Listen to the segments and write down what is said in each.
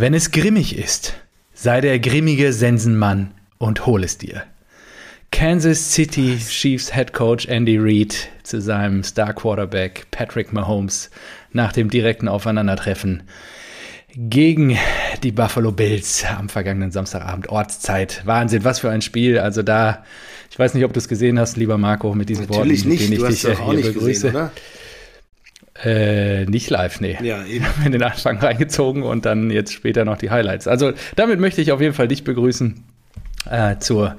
Wenn es grimmig ist, sei der grimmige Sensenmann und hol es dir. Kansas City Chiefs Head Coach Andy Reid zu seinem Star Quarterback Patrick Mahomes nach dem direkten Aufeinandertreffen gegen die Buffalo Bills am vergangenen Samstagabend Ortszeit. Wahnsinn, was für ein Spiel. Also da, ich weiß nicht, ob du es gesehen hast, lieber Marco, mit diesen Natürlich Worten, nicht. Du ich hast dich doch äh, auch hier nicht begrüße. gesehen, oder? Äh, nicht live, nee. Ja, eben. Mir den Anfang reingezogen und dann jetzt später noch die Highlights. Also damit möchte ich auf jeden Fall dich begrüßen äh, zur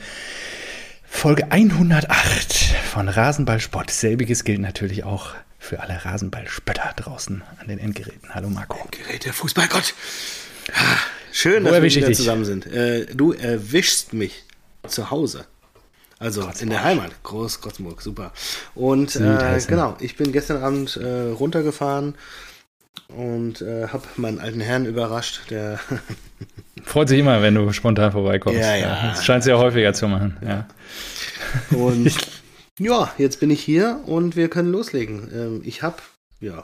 Folge 108 von Rasenballsport. Selbiges gilt natürlich auch für alle Rasenballspötter draußen an den Endgeräten. Hallo Marco. Gerät der Fußballgott. Ah, Schön, Wo dass wir wieder dich? zusammen sind. Äh, du erwischst mich zu Hause. Also in der Heimat. Groß Kotzburg, super. Und äh, genau, ich bin gestern Abend äh, runtergefahren und äh, habe meinen alten Herrn überrascht, der Freut sich immer, wenn du spontan vorbeikommst. Ja, ja. Das scheint es ja häufiger zu machen. Ja. Und ja, jetzt bin ich hier und wir können loslegen. Ähm, ich habe, ja,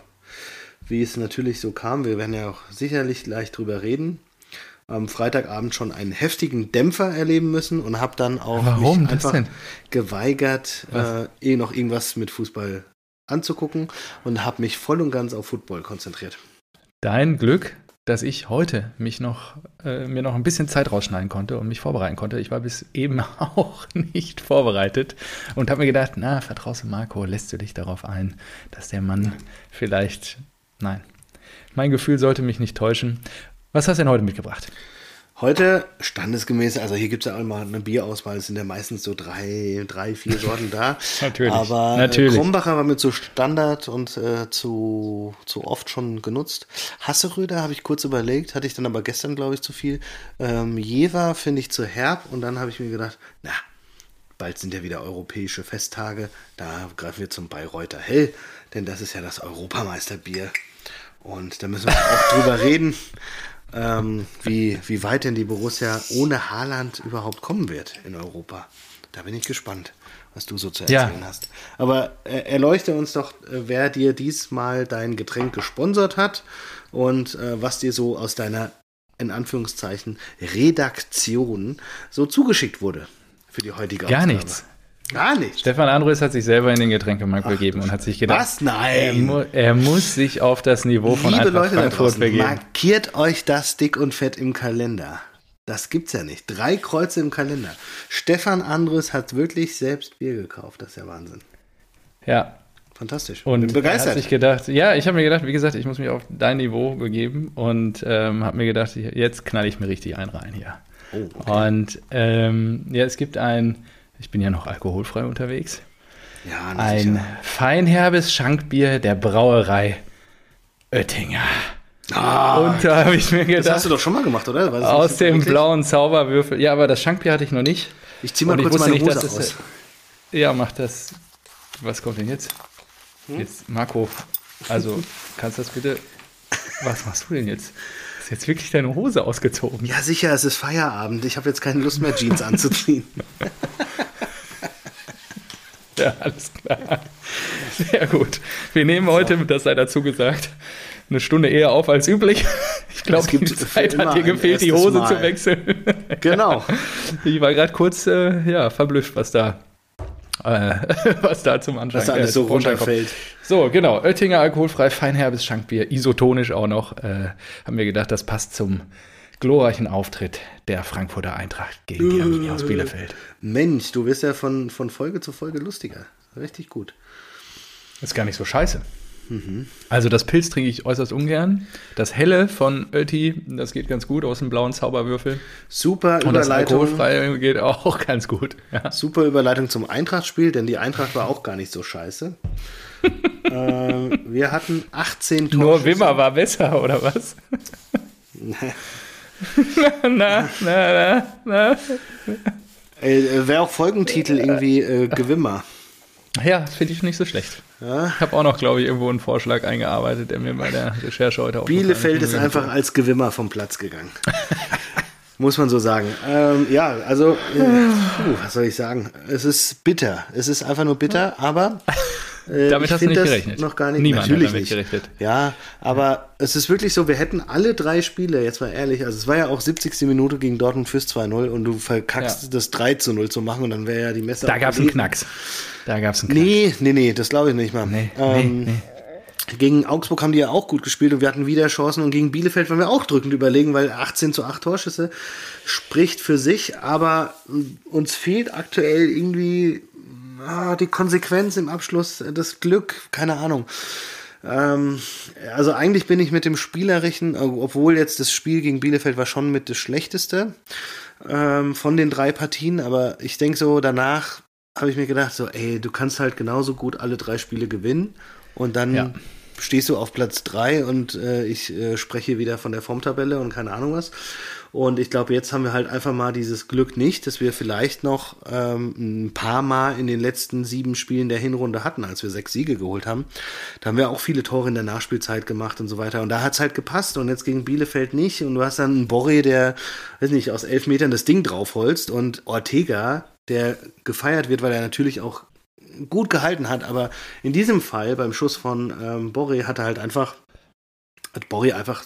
wie es natürlich so kam, wir werden ja auch sicherlich gleich drüber reden, am Freitagabend schon einen heftigen Dämpfer erleben müssen und habe dann auch Warum mich einfach denn? geweigert, äh, eh noch irgendwas mit Fußball anzugucken und habe mich voll und ganz auf Football konzentriert. Dein Glück, dass ich heute mich noch, äh, mir noch ein bisschen Zeit rausschneiden konnte und mich vorbereiten konnte. Ich war bis eben auch nicht vorbereitet und habe mir gedacht, na, vertraust du Marco, lässt du dich darauf ein, dass der Mann vielleicht, nein, mein Gefühl sollte mich nicht täuschen. Was hast du denn heute mitgebracht? Heute standesgemäß, also hier gibt es ja auch mal eine Bierauswahl, es sind ja meistens so drei, drei vier Sorten da. Natürlich, Aber natürlich. Äh, Krombacher war mir zu Standard und äh, zu, zu oft schon genutzt. Hasseröder habe ich kurz überlegt, hatte ich dann aber gestern, glaube ich, zu viel. Ähm, Jever finde ich zu herb und dann habe ich mir gedacht, na, bald sind ja wieder europäische Festtage, da greifen wir zum Bayreuther Hell, denn das ist ja das Europameisterbier. Und da müssen wir auch drüber reden, ähm, wie, wie weit denn die Borussia ohne Haaland überhaupt kommen wird in Europa. Da bin ich gespannt, was du so zu Ja. erzählen hast. Aber äh, erleuchte uns doch, äh, wer dir diesmal dein Getränk gesponsert hat und äh, was dir so aus deiner, in Anführungszeichen, Redaktion so zugeschickt wurde für die heutige Gar Ausgabe. nichts. Gar nichts. Stefan Andres hat sich selber in den Getränkemarkt begeben und hat sich gedacht, Was? Nein. Er, mu er muss sich auf das Niveau von Liebe Eintracht Leute da Frankfurt draußen, begeben. markiert euch das dick und fett im Kalender. Das gibt's ja nicht. Drei Kreuze im Kalender. Stefan Andres hat wirklich selbst Bier gekauft. Das ist ja Wahnsinn. Ja, Fantastisch. Und Bin er hat begeistert. sich gedacht, ja, ich habe mir gedacht, wie gesagt, ich muss mich auf dein Niveau begeben und ähm, habe mir gedacht, jetzt knall ich mir richtig ein rein hier. Oh, okay. Und ähm, ja, es gibt ein, ich bin ja noch alkoholfrei unterwegs, ja, ein sicher. feinherbes Schankbier der Brauerei Oettinger. Ah, und da habe ich mir das gedacht, hast du doch schon mal gemacht, oder? Das aus dem blauen Zauberwürfel, ja, aber das Schankbier hatte ich noch nicht. Ich zieh mal Und kurz meine nicht, Hose aus. es- Ja, mach das. Was kommt denn jetzt? Hm? Jetzt, Marco, also kannst du das bitte. Was machst du denn jetzt? Ist jetzt wirklich deine Hose ausgezogen? Ja, sicher, es ist Feierabend. Ich habe jetzt keine Lust mehr, Jeans anzuziehen. Ja, alles klar. Sehr gut. Wir nehmen heute, das sei dazu gesagt, eine Stunde eher auf als üblich. Ich glaube, die Zeit hat dir gefehlt, die Hose Mal. zu wechseln. genau. Ich war gerade kurz äh, ja, verblüfft, was da, äh, was da zum Anfang Dass da alles äh, so runterfällt. So, genau. Oettinger alkoholfrei, feinherbes Schankbier, isotonisch auch noch. Äh, haben wir gedacht, das passt zum glorreichen Auftritt der Frankfurter Eintracht gegen die Arminia aus Bielefeld. Mensch, du wirst ja von, von Folge zu Folge lustiger. Richtig gut. Ist gar nicht so scheiße. Also das Pilz trinke ich äußerst ungern. Das Helle von Ötti, das geht ganz gut aus dem blauen Zauberwürfel. Super Und das Überleitung. alkoholfreie geht auch ganz gut. Ja. Super Überleitung zum Eintracht-Spiel, denn die Eintracht war auch gar nicht so scheiße. ähm, wir hatten 18 Torschüsse. Nur Wimmer war besser, oder was? na, na, na, na. Äh, Wäre auch Folgentitel irgendwie äh, Gewimmer. Ja, finde ich nicht so schlecht. Ja? Ich habe auch noch, glaube ich, irgendwo einen Vorschlag eingearbeitet, der mir bei der Recherche heute auch Bielefeld ist einfach als Gewimmer vom Platz gegangen. Muss man so sagen. Ähm, ja, also, äh, puh, was soll ich sagen? Es ist bitter. Es ist einfach nur bitter, aber Äh, damit hast du nicht gerechnet. Noch gar nicht. Niemand Natürlich damit nicht. gerechnet. Ja, aber es ist wirklich so, wir hätten alle drei Spiele, jetzt mal ehrlich, also es war ja auch 70. Minute gegen Dortmund fürs 2-0 und du verkackst Ja. das 3 zu 0 zu machen und dann wäre ja die Messe. Da gab es einen. Knacks. Da gab es einen Knacks. Nee, nee, nee, das glaube ich nicht mal. Nee, ähm, nee, nee. Gegen Augsburg haben die ja auch gut gespielt und wir hatten wieder Chancen und gegen Bielefeld waren wir auch drückend überlegen, weil 18 zu 8 Torschüsse spricht für sich, aber uns fehlt aktuell irgendwie ah, die Konsequenz im Abschluss, äh, das Glück, keine Ahnung. Ähm, also eigentlich bin ich mit dem Spielerischen, äh, obwohl jetzt das Spiel gegen Bielefeld war schon mit das Schlechteste ähm, von den drei Partien, aber ich denke so, danach habe ich mir gedacht, so, ey, du kannst halt genauso gut alle drei Spiele gewinnen und dann Ja. Stehst du auf Platz drei und äh, ich äh, spreche wieder von der Formtabelle und keine Ahnung was. Und ich glaube, jetzt haben wir halt einfach mal dieses Glück nicht, dass wir vielleicht noch ähm, ein paar Mal in den letzten sieben Spielen der Hinrunde hatten, als wir sechs Siege geholt haben. Da haben wir auch viele Tore in der Nachspielzeit gemacht und so weiter. Und da hat's halt gepasst und jetzt gegen Bielefeld nicht. Und du hast dann einen Borre, der, weiß nicht, aus elf Metern das Ding draufholzt und Ortega, der gefeiert wird, weil er natürlich auch gut gehalten hat, aber in diesem Fall beim Schuss von ähm, Borre hat er halt einfach hat Borre einfach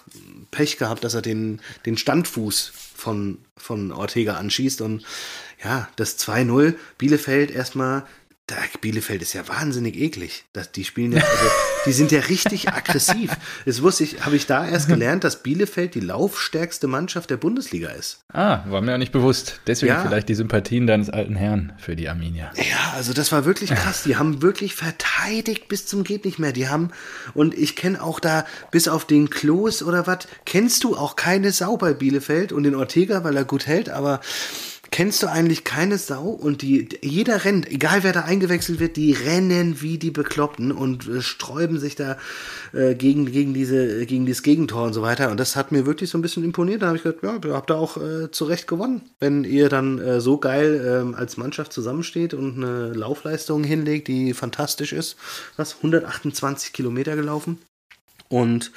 Pech gehabt, dass er den, den Standfuß von, von Ortega anschießt und ja, das 2-0 Bielefeld erstmal da, Bielefeld ist ja wahnsinnig eklig. Das, die spielen ja, also, die sind ja richtig aggressiv. Das wusste ich, habe ich da erst gelernt, dass Bielefeld die laufstärkste Mannschaft der Bundesliga ist. Ah, war mir auch nicht bewusst. Deswegen Ja. vielleicht die Sympathien deines alten Herrn für die Arminia. Ja, also das war wirklich krass. Die haben wirklich verteidigt bis zum geht nicht mehr. Die haben und ich kenne auch da bis auf den Klos oder was kennst du auch keine Sau bei Bielefeld und den Ortega, weil er gut hält, aber kennst du eigentlich keine Sau? Und die jeder rennt, egal wer da eingewechselt wird, die rennen wie die Bekloppten und äh, sträuben sich da äh, gegen gegen diese gegen dieses Gegentor und so weiter. Und das hat mir wirklich so ein bisschen imponiert. Da habe ich gedacht, ja, ihr habt da auch äh, zu Recht gewonnen, wenn ihr dann äh, so geil ähm, als Mannschaft zusammensteht und eine Laufleistung hinlegt, die fantastisch ist. Was? 128 Kilometer gelaufen? Und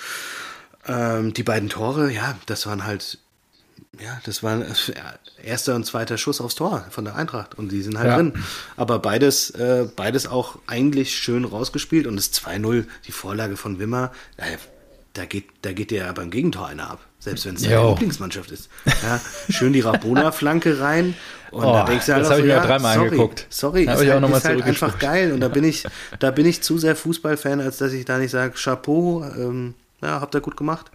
ähm, die beiden Tore, ja, das waren halt ja, das war äh, erster und zweiter Schuss aufs Tor von der Eintracht und die sind halt Ja. drin. Aber beides, äh, beides auch eigentlich schön rausgespielt und das 2-0, die Vorlage von Wimmer, da, da geht, da geht dir ja beim Gegentor einer ab. Selbst wenn es deine. Lieblingsmannschaft ist. Ja, schön die Rabona-Flanke rein. Und Oh, da denkst du halt das auch hab so, ich mir ja, dreimal sorry, angeguckt. Sorry, Hab ist halt, ist halt einfach geil. Und da bin ich, da bin ich zu sehr Fußballfan, als dass ich da nicht sage, Chapeau, ähm, ja, habt ihr gut gemacht.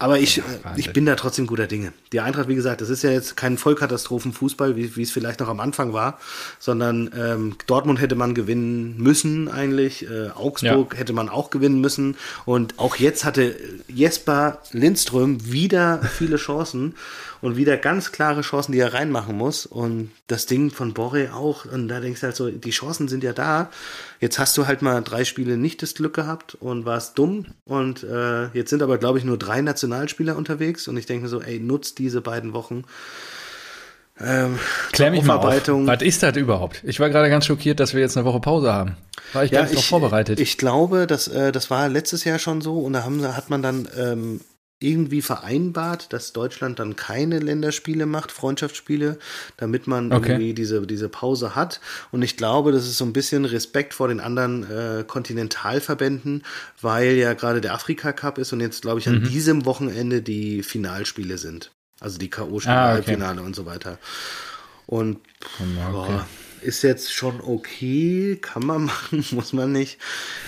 Aber ich, äh, Wahnsinn. ich bin da trotzdem guter Dinge. Die Eintracht, wie gesagt, das ist ja jetzt kein Vollkatastrophenfußball, wie, wie es vielleicht noch am Anfang war, sondern ähm, Dortmund hätte man gewinnen müssen eigentlich, äh, Augsburg hätte man auch gewinnen müssen und auch jetzt hatte Jesper Lindström wieder viele Chancen und wieder ganz klare Chancen, die er reinmachen muss und das Ding von Borre auch und da denkst du halt so, die Chancen sind ja da. Jetzt hast du halt mal drei Spiele nicht das Glück gehabt und warst dumm und äh, jetzt sind aber glaube ich nur drei Nationalspieler unterwegs und ich denke mir so, ey, nutzt diese beiden Wochen. Ähm, Klär mich mal auf. Was ist das überhaupt? Ich war gerade ganz schockiert, dass wir jetzt eine Woche Pause haben. War ich gar nicht drauf vorbereitet. Ich glaube, dass, äh, das war letztes Jahr schon so und da haben, hat man dann ähm, irgendwie vereinbart, dass Deutschland dann keine Länderspiele macht, Freundschaftsspiele, damit man Okay. irgendwie diese, diese Pause hat. Und ich glaube, das ist so ein bisschen Respekt vor den anderen äh, Kontinentalverbänden, weil ja gerade der Afrika Cup ist und jetzt, glaube ich, an Mhm. diesem Wochenende die Finalspiele sind. Also die K.O.-Spiele, Ah, okay. Halbfinale und so weiter. Und okay. Ist jetzt schon okay, kann man machen, muss man nicht.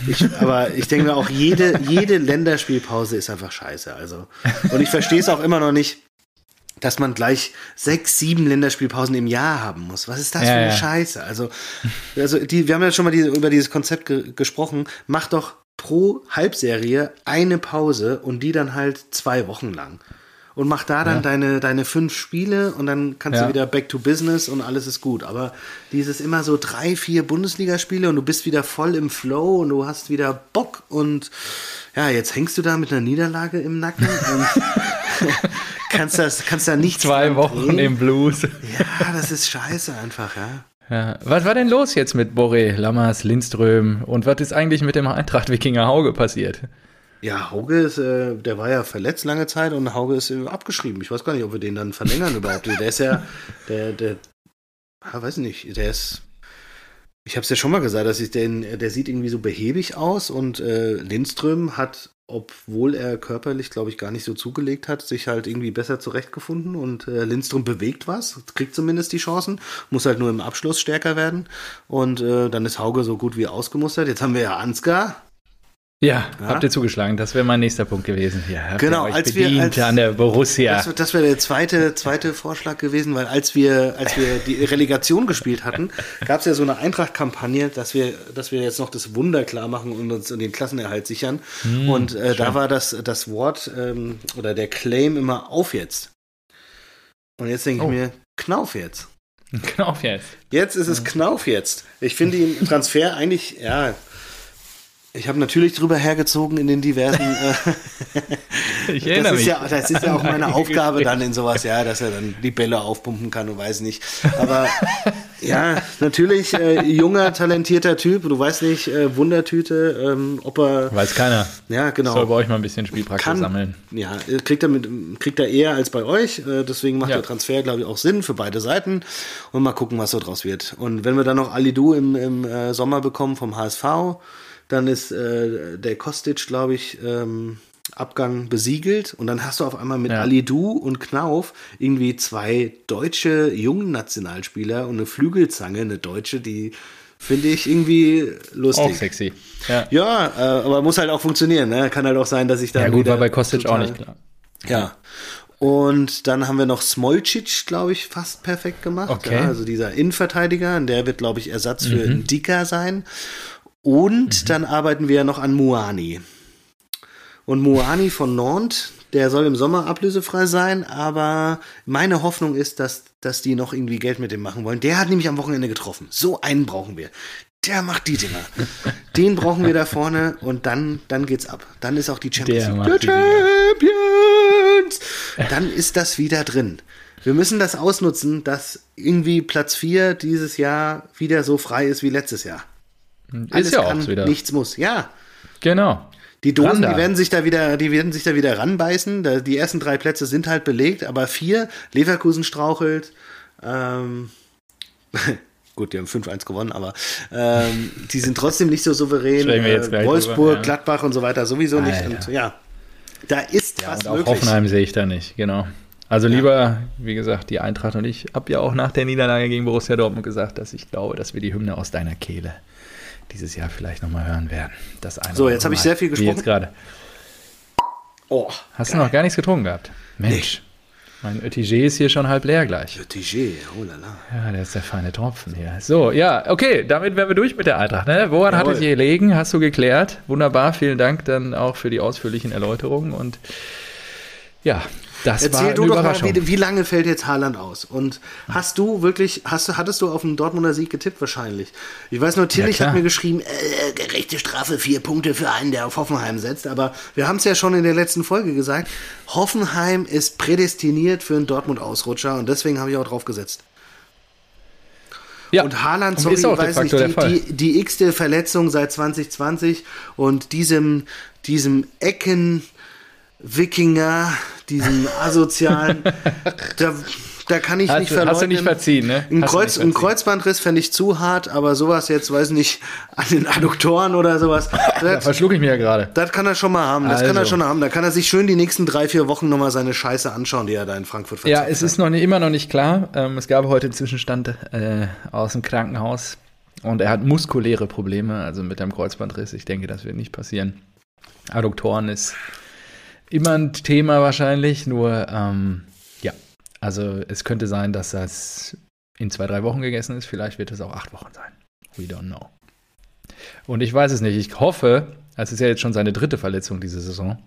Ich, aber ich denke mir auch, jede, jede Länderspielpause ist einfach scheiße. Also. Und ich verstehe es auch immer noch nicht, dass man gleich sechs, sieben Länderspielpausen im Jahr haben muss. Was ist das Ja, für eine ja. Scheiße? Also, also die, wir haben ja schon mal diese, über dieses Konzept ge gesprochen. Mach doch pro Halbserie eine Pause und die dann halt zwei Wochen lang. Und mach da dann Ja. deine, deine fünf Spiele und dann kannst Ja. du wieder back to business und alles ist gut. Aber dieses immer so drei, vier Bundesligaspiele und du bist wieder voll im Flow und du hast wieder Bock und ja, jetzt hängst du da mit einer Niederlage im Nacken und kannst das, kannst da nicht Zwei Wochen drehen. im Blues. Ja, das ist scheiße einfach, ja. Ja. Was war denn los jetzt mit Boré, Lammers, Lindström und was ist eigentlich mit dem Eintracht-Wikinger Hauge passiert? Ja, Hauge ist, äh, der war ja verletzt lange Zeit und Hauge ist äh, abgeschrieben. Ich weiß gar nicht, ob wir den dann verlängern überhaupt. Der ist ja, der, der, ja, weiß nicht, der ist, Ich habe es ja schon mal gesagt, dass ich den, der sieht irgendwie so behäbig aus und äh, Lindström hat, obwohl er körperlich, glaube ich, gar nicht so zugelegt hat, sich halt irgendwie besser zurechtgefunden und äh, Lindström bewegt was, kriegt zumindest die Chancen, muss halt nur im Abschluss stärker werden und äh, dann ist Hauge so gut wie ausgemustert. Jetzt haben wir ja Ansgar, ja, ja, habt ihr zugeschlagen. Das wäre mein nächster Punkt gewesen. Ja, genau, als wir als, an der Borussia. Das, das wäre der zweite, zweite Vorschlag gewesen, weil als wir, als wir die Relegation gespielt hatten, gab es ja so eine Eintracht-Kampagne, dass wir, dass wir jetzt noch das Wunder klar machen und uns den Klassenerhalt sichern. Hm, und äh, da war das, das Wort ähm, oder der Claim immer auf jetzt. Und jetzt denke oh. ich mir, Knauf jetzt. Knauf jetzt. Jetzt ist es Knauf jetzt. Ich finde den Transfer eigentlich, ja, ich habe natürlich drüber hergezogen in den diversen. Äh, ich erinnere das ist mich. Ja, das ist ja auch meine Aufgabe dann in sowas, ja, dass er dann die Bälle aufpumpen kann und weiß nicht. Aber ja, natürlich äh, junger, talentierter Typ. Du weißt nicht, äh, Wundertüte, ähm, ob er. Weiß keiner. Ja, genau. Soll bei euch mal ein bisschen Spielpraxis kann, sammeln. Ja, kriegt er, mit, kriegt er eher als bei euch. Äh, deswegen macht ja. der Transfer, glaube ich, auch Sinn für beide Seiten. Und mal gucken, was so draus wird. Und wenn wir dann noch Alidu im, im äh, Sommer bekommen vom HSV dann ist äh, der Kostic, glaube ich, ähm, Abgang besiegelt und dann hast du auf einmal mit ja. Alidu und Knauf irgendwie zwei deutsche jungen Nationalspieler und eine Flügelzange, eine deutsche, die finde ich irgendwie lustig. Auch sexy. Ja, ja äh, aber muss halt auch funktionieren. Ne? Kann halt auch sein, dass ich da. Ja, gut, war bei Kostic auch nicht klar. Ja. Und dann haben wir noch Smolcic, glaube ich, fast perfekt gemacht. Okay. Ja, also dieser Innenverteidiger, der wird, glaube ich, Ersatz für mhm. Dicker sein. Und mhm. dann arbeiten wir noch an Muani. Und Muani von Nantes, der soll im Sommer ablösefrei sein, aber meine Hoffnung ist, dass, dass die noch irgendwie Geld mit dem machen wollen. Der hat nämlich am Wochenende getroffen. So einen brauchen wir. Der macht die Dinger. Den brauchen wir da vorne und dann, dann geht's ab. Dann ist auch die Champions League. Champions! Dann ist das wieder drin. Wir müssen das ausnutzen, dass irgendwie Platz 4 dieses Jahr wieder so frei ist wie letztes Jahr. Ist Alles ja kann, auch wieder. Nichts muss, ja. Genau. Die Dosen, die werden sich da wieder, die werden sich da wieder ranbeißen. Die ersten drei Plätze sind halt belegt, aber vier, Leverkusen strauchelt. Ähm, gut, die haben 5-1 gewonnen, aber ähm, die sind trotzdem nicht so souverän. Äh, Wolfsburg, drüber, ja. Gladbach und so weiter sowieso ah, nicht. Und ja, da ist ja, was und auch möglich. Hoffenheim sehe ich da nicht, genau. Also lieber, ja. wie gesagt, die Eintracht und ich habe ja auch nach der Niederlage gegen Borussia Dortmund gesagt, dass ich glaube, dass wir die Hymne aus deiner Kehle dieses Jahr vielleicht nochmal hören werden. Das eine so, jetzt habe ich sehr viel gesprochen. Wie jetzt gerade. Oh, Hast geil. du noch gar nichts getrunken gehabt? Mensch. Nee. Mein Ötiger ist hier schon halb leer gleich. Ötiger, oh la la. Ja, der ist der feine Tropfen hier. So, ja, okay, damit wären wir durch mit der Eintracht. Ne? Woran Jawohl. hat es hier gelegen? Hast du geklärt? Wunderbar, vielen Dank dann auch für die ausführlichen Erläuterungen und ja, das Erzähl war du doch mal, wie, wie, lange fällt jetzt Haaland aus? Und hast du wirklich, hast, hattest du auf den Dortmunder Sieg getippt wahrscheinlich? Ich weiß nur, Tillich ja, hat mir geschrieben, äh, gerechte Strafe, vier Punkte für einen, der auf Hoffenheim setzt. Aber wir haben es ja schon in der letzten Folge gesagt, Hoffenheim ist prädestiniert für einen Dortmund-Ausrutscher und deswegen habe ich auch drauf gesetzt. Ja, und Haaland, sorry, ich weiß nicht, die, die, die x-te Verletzung seit 2020 und diesem, diesem Ecken, Wikinger, diesen asozialen, da, da kann ich hast, nicht verleugnen. Hast du nicht verziehen, ne? Ein, Kreuz, ein Kreuzbandriss fände ich zu hart, aber sowas jetzt, weiß nicht, an den Adduktoren oder sowas. da verschluck ich mir ja gerade. Das kann er schon mal haben, das also. kann er also. schon haben. Da kann er sich schön die nächsten drei, vier Wochen nochmal seine Scheiße anschauen, die er da in Frankfurt verzeiht. Ja, es ist noch nicht, immer noch nicht klar. Ähm, es gab heute einen Zwischenstand äh, aus dem Krankenhaus und er hat muskuläre Probleme, also mit dem Kreuzbandriss. Ich denke, das wird nicht passieren. Adduktoren ist immer ein Thema wahrscheinlich, nur ähm, ja, also es könnte sein, dass das in zwei, drei Wochen gegessen ist. Vielleicht wird es auch acht Wochen sein. We don't know. Und ich weiß es nicht. Ich hoffe, es ist ja jetzt schon seine dritte Verletzung diese Saison.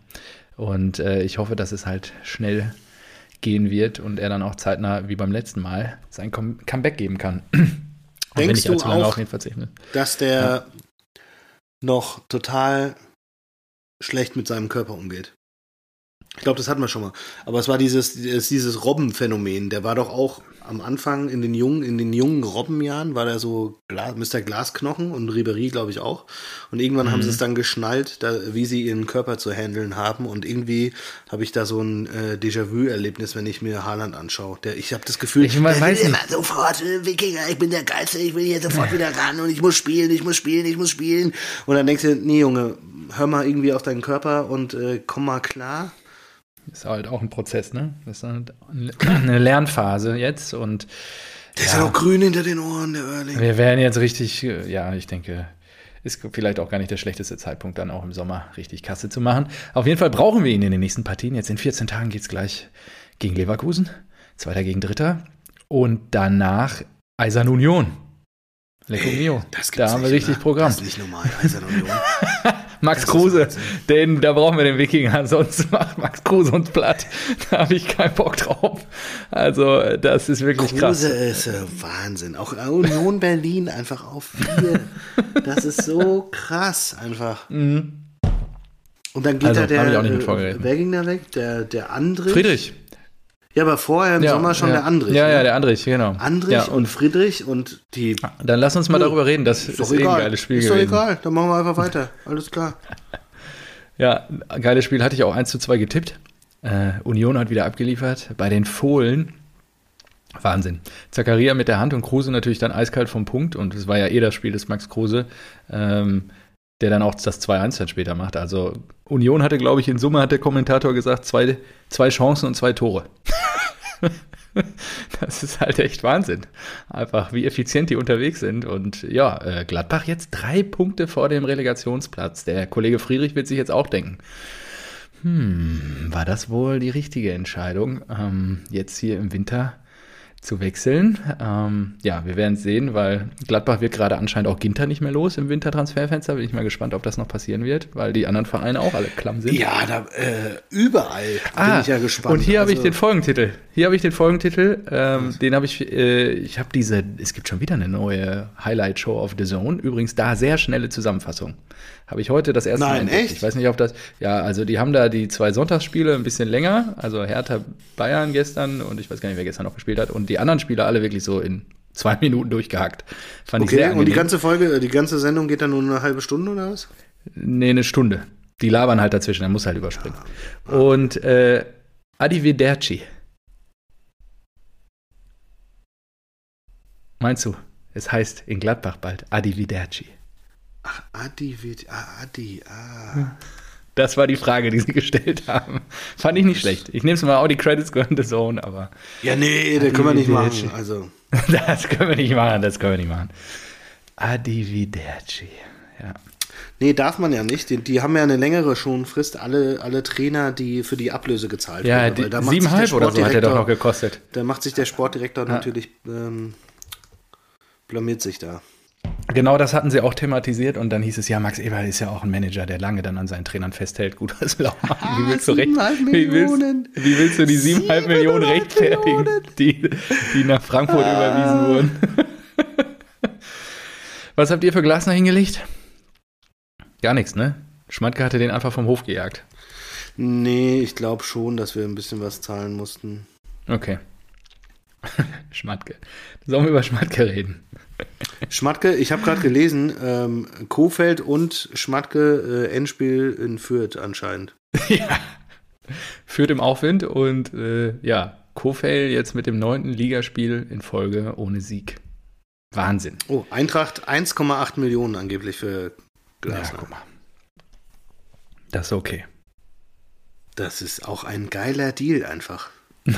Und äh, ich hoffe, dass es halt schnell gehen wird und er dann auch zeitnah, wie beim letzten Mal, sein Comeback geben kann. Denkst du auch, dass der ja. noch total schlecht mit seinem Körper umgeht? Ich glaube, das hatten wir schon mal. Aber es war dieses, dieses Robbenphänomen. Der war doch auch am Anfang in den jungen, in den jungen Robbenjahren war der so Gla Mr. Glasknochen und Ribery, glaube ich, auch. Und irgendwann mhm. haben sie es dann geschnallt, da, wie sie ihren Körper zu handeln haben. Und irgendwie habe ich da so ein äh, Déjà-vu-Erlebnis, wenn ich mir Haaland anschaue. Der, ich habe das Gefühl, ich weiß will nicht. sofort äh, Wikinger, ich bin der Geilste, ich will hier sofort wieder ran und ich muss spielen, ich muss spielen, ich muss spielen. Und dann denkst du, nee, Junge, hör mal irgendwie auf deinen Körper und äh, komm mal klar. Ist halt auch ein Prozess, ne? Das ist halt eine Lernphase jetzt und. Der ist ja noch grün hinter den Ohren, der Erling. Wir werden jetzt richtig, ja, ich denke, ist vielleicht auch gar nicht der schlechteste Zeitpunkt, dann auch im Sommer richtig Kasse zu machen. Auf jeden Fall brauchen wir ihn in den nächsten Partien. Jetzt in 14 Tagen geht es gleich gegen Leverkusen, Zweiter gegen Dritter. Und danach Eisern Union. Lecco Mio. Da haben wir richtig oder? Programm. Das ist nicht normal, Eisern Union. Max Kruse, den, da brauchen wir den Wikinger, sonst macht Max Kruse uns platt. Da habe ich keinen Bock drauf. Also, das ist wirklich Kruse krass. Kruse ist äh, Wahnsinn. Auch Union Berlin einfach auf vier. Das ist so krass einfach. Mhm. Und dann geht also, da der. Ich auch nicht mit äh, wer ging da weg? Der, der André. Friedrich. Ja, aber vorher im ja, Sommer schon ja. der Andrich. Ja, ne? ja, der Andrich, genau. Andrich ja, und Friedrich und die. Dann lass uns mal ja, darüber reden. Das ist, ist eh ein geiles Spiel ist gewesen. Ist doch egal, dann machen wir einfach weiter. Alles klar. ja, geiles Spiel hatte ich auch 1 zu 2 getippt. Äh, Union hat wieder abgeliefert. Bei den Fohlen. Wahnsinn. Zakaria mit der Hand und Kruse natürlich dann eiskalt vom Punkt. Und es war ja eh das Spiel des Max Kruse. Ähm, der dann auch das 2-1 dann später macht. Also Union hatte, glaube ich, in Summe hat der Kommentator gesagt, zwei, zwei Chancen und zwei Tore. das ist halt echt Wahnsinn. Einfach, wie effizient die unterwegs sind. Und ja, äh, Gladbach jetzt drei Punkte vor dem Relegationsplatz. Der Kollege Friedrich wird sich jetzt auch denken. Hm, war das wohl die richtige Entscheidung? Ähm, jetzt hier im Winter zu wechseln. Ähm, ja, wir werden sehen, weil Gladbach wird gerade anscheinend auch Ginter nicht mehr los im Wintertransferfenster. Bin ich mal gespannt, ob das noch passieren wird, weil die anderen Vereine auch alle klamm sind. Ja, da, äh, überall ah, bin ich ja gespannt. Und hier also, habe ich den Folgentitel. Hier habe ich den Folgentitel. Ähm, den habe ich, äh, ich habe diese, es gibt schon wieder eine neue Highlight-Show auf The Zone. Übrigens da sehr schnelle Zusammenfassung. Habe ich heute das erste Nein, Mal. echt? Ich weiß nicht, ob das, ja, also die haben da die zwei Sonntagsspiele ein bisschen länger. Also Hertha Bayern gestern und ich weiß gar nicht, wer gestern noch gespielt hat. Und die anderen Spiele alle wirklich so in zwei Minuten durchgehakt. Fand okay, ich sehr angenehm. und die ganze Folge, die ganze Sendung geht dann nur eine halbe Stunde oder was? Nee, eine Stunde. Die labern halt dazwischen, er muss halt überspringen. Ja. Und äh, Arrivederci. Meinst du, es heißt in Gladbach bald Arrivederci? Ach, Adi wird. Ah, Adi, ah. Das war die Frage, die sie gestellt haben. Fand ich nicht schlecht. Ich nehme es mal, auch die Credits gehören der Zone, aber. Ja, nee, das können wir nicht machen. Also. das können wir nicht machen, das können wir nicht machen. Adividerci, ja. Nee, darf man ja nicht. Die, die, haben ja eine längere Schonfrist, alle, alle Trainer, die für die Ablöse gezahlt ja, werden. Ja, siebeneinhalb oder so hat er doch noch gekostet. Da macht sich der Sportdirektor ja. natürlich, ähm, blamiert sich da. Genau das hatten sie auch thematisiert und dann hieß es, ja, Max Eberl ist ja auch ein Manager, der lange dann an seinen Trainern festhält. Gut, was will auch machen? Wie willst du, recht, wie willst, wie willst du die siebeneinhalb Millionen rechtfertigen, die, die nach Frankfurt ah. überwiesen wurden? was habt ihr für Glasner hingelegt? Gar nichts, ne? Schmatke hatte den einfach vom Hof gejagt. Nee, ich glaube schon, dass wir ein bisschen was zahlen mussten. Okay. Schmatke. Sollen wir über Schmatke reden? Schmatke, ich habe gerade gelesen, ähm, Kofeld und Schmatke äh, Endspiel in Fürth anscheinend. ja. Fürth im Aufwind und äh, ja, Kofeld jetzt mit dem neunten Ligaspiel in Folge ohne Sieg. Wahnsinn. Oh, Eintracht 1,8 Millionen angeblich für Glasner. Ja, guck mal. Das ist okay. Das ist auch ein geiler Deal einfach.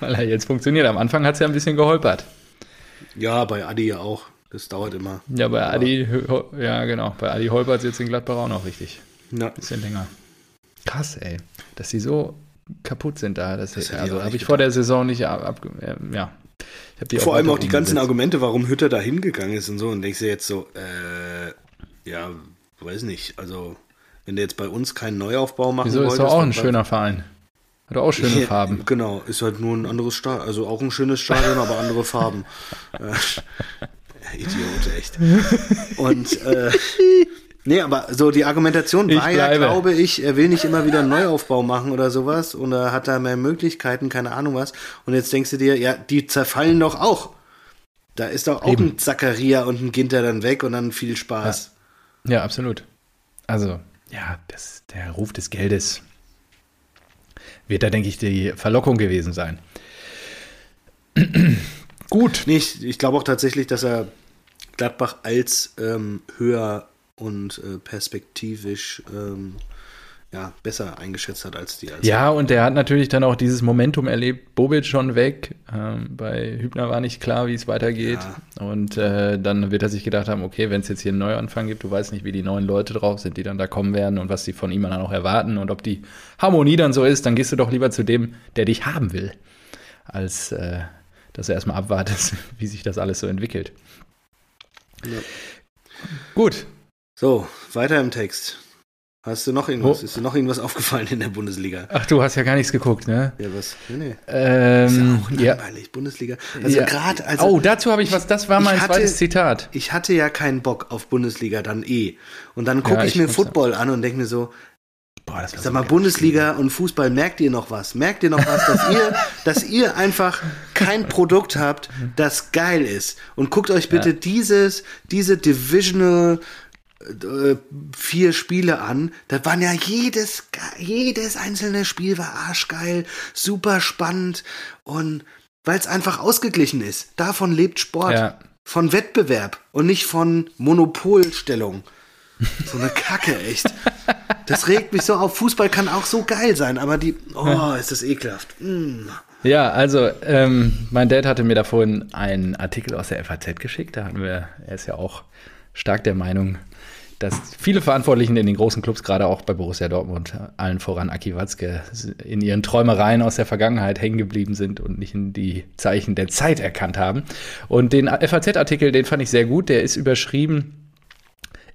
Weil er jetzt funktioniert. Am Anfang hat es ja ein bisschen geholpert. Ja, bei Adi ja auch. Das dauert immer. Ja, bei Adi, ja genau, bei Adi holpert es jetzt in Gladbach auch noch richtig. Ja. Bisschen länger. Krass, ey. Dass die so kaputt sind da. Das, das also habe ich vor der Saison nicht ab, ab ja. Vor allem auch die ganzen Argumente, warum Hütter da hingegangen ist und so. Und denkst du jetzt so, äh, ja, weiß nicht. Also, wenn der jetzt bei uns keinen Neuaufbau machen Wieso ist doch auch ein schöner Verein. Hat auch schöne ja, Farben. Genau, ist halt nur ein anderes Stadion, also auch ein schönes Stadion, aber andere Farben. Äh, Idiot, echt. Und äh, Nee, aber so die Argumentation Ich war ja, glaube ich, er will nicht immer wieder einen Neuaufbau machen oder sowas oder hat da mehr Möglichkeiten, keine Ahnung was. Und jetzt denkst du dir, ja, die zerfallen doch auch. Da ist doch auch Eben. ein Zakaria und ein Ginter dann weg und dann viel Spaß. Ja, absolut. Also, ja, das, der Ruf des Geldes wird da, denke ich, die Verlockung gewesen sein. Gut. Nee, ich, ich glaube auch tatsächlich, dass er Gladbach als ähm, höher und äh, perspektivisch ähm, ja, besser eingeschätzt hat als die. Als Ja, und der hat natürlich dann auch dieses Momentum erlebt. Bobic schon weg. Ähm, bei Hübner war nicht klar, wie es weitergeht. Und äh, dann wird er sich gedacht haben, okay, wenn es jetzt hier einen Neuanfang gibt, du weißt nicht, wie die neuen Leute drauf sind, die dann da kommen werden und was sie von ihm dann auch erwarten und ob die Harmonie dann so ist, dann gehst du doch lieber zu dem, der dich haben will, als äh, dass du erstmal abwartest, wie sich das alles so entwickelt. Ja. Gut. So, weiter im Text. Hast du noch irgendwas? Oh. Ist dir noch irgendwas aufgefallen in der Bundesliga? Ach, du hast ja gar nichts geguckt, ne? Ja, was? Nee, nee. Ist ja Ähm, auch ja. langweilig, Bundesliga. Also Ja. gerade, also oh, dazu habe ich was, das war mein hatte- zweites Zitat. ich hatte ja keinen Bock auf Bundesliga dann eh. Und dann gucke Ja, ich, ich mir Football an und denke mir so, Boah, das sag so mal, geil. Bundesliga und Fußball, merkt ihr noch was? Merkt ihr noch was, dass ihr, dass ihr einfach kein Produkt habt, das geil ist? Und guckt euch bitte Ja. dieses, diese Divisional vier Spiele an. Das waren ja jedes, jedes einzelne Spiel war arschgeil, super spannend und weil es einfach ausgeglichen ist. Davon lebt Sport. Ja. Von Wettbewerb und nicht von Monopolstellung. So eine Kacke, echt. Das regt mich so auf. Fußball kann auch so geil sein, aber die, oh, ist das ekelhaft. Mm. Ja, also ähm, mein Dad hatte mir da vorhin einen Artikel aus der FAZ geschickt. Da hatten wir, er ist ja auch stark der Meinung, dass viele Verantwortlichen in den großen Clubs, gerade auch bei Borussia Dortmund, allen voran Aki Watzke, in ihren Träumereien aus der Vergangenheit hängen geblieben sind und nicht in die Zeichen der Zeit erkannt haben. Und den FAZ-Artikel, den fand ich sehr gut. Der ist überschrieben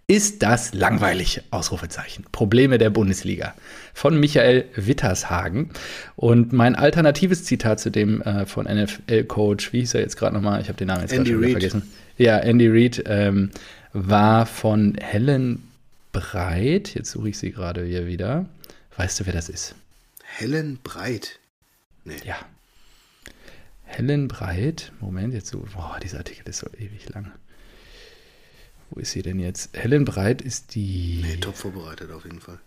ist das langweilig? Ausrufezeichen. Probleme der Bundesliga. Von Michael Wittershagen. Und mein alternatives Zitat zu dem äh, von NFL-Coach, wie hieß er jetzt gerade nochmal? Ich habe den Namen jetzt gerade vergessen. Ja, Andy Reid ähm, war von Helen Breit. Jetzt suche ich sie gerade hier wieder. Weißt du, wer das ist? Helen Breit. Nee. Ja. Helen Breit. Moment, jetzt so. Boah, dieser Artikel ist so ewig lang. Wo ist sie denn jetzt? Helen Breit ist die. Nee, top vorbereitet auf jeden Fall.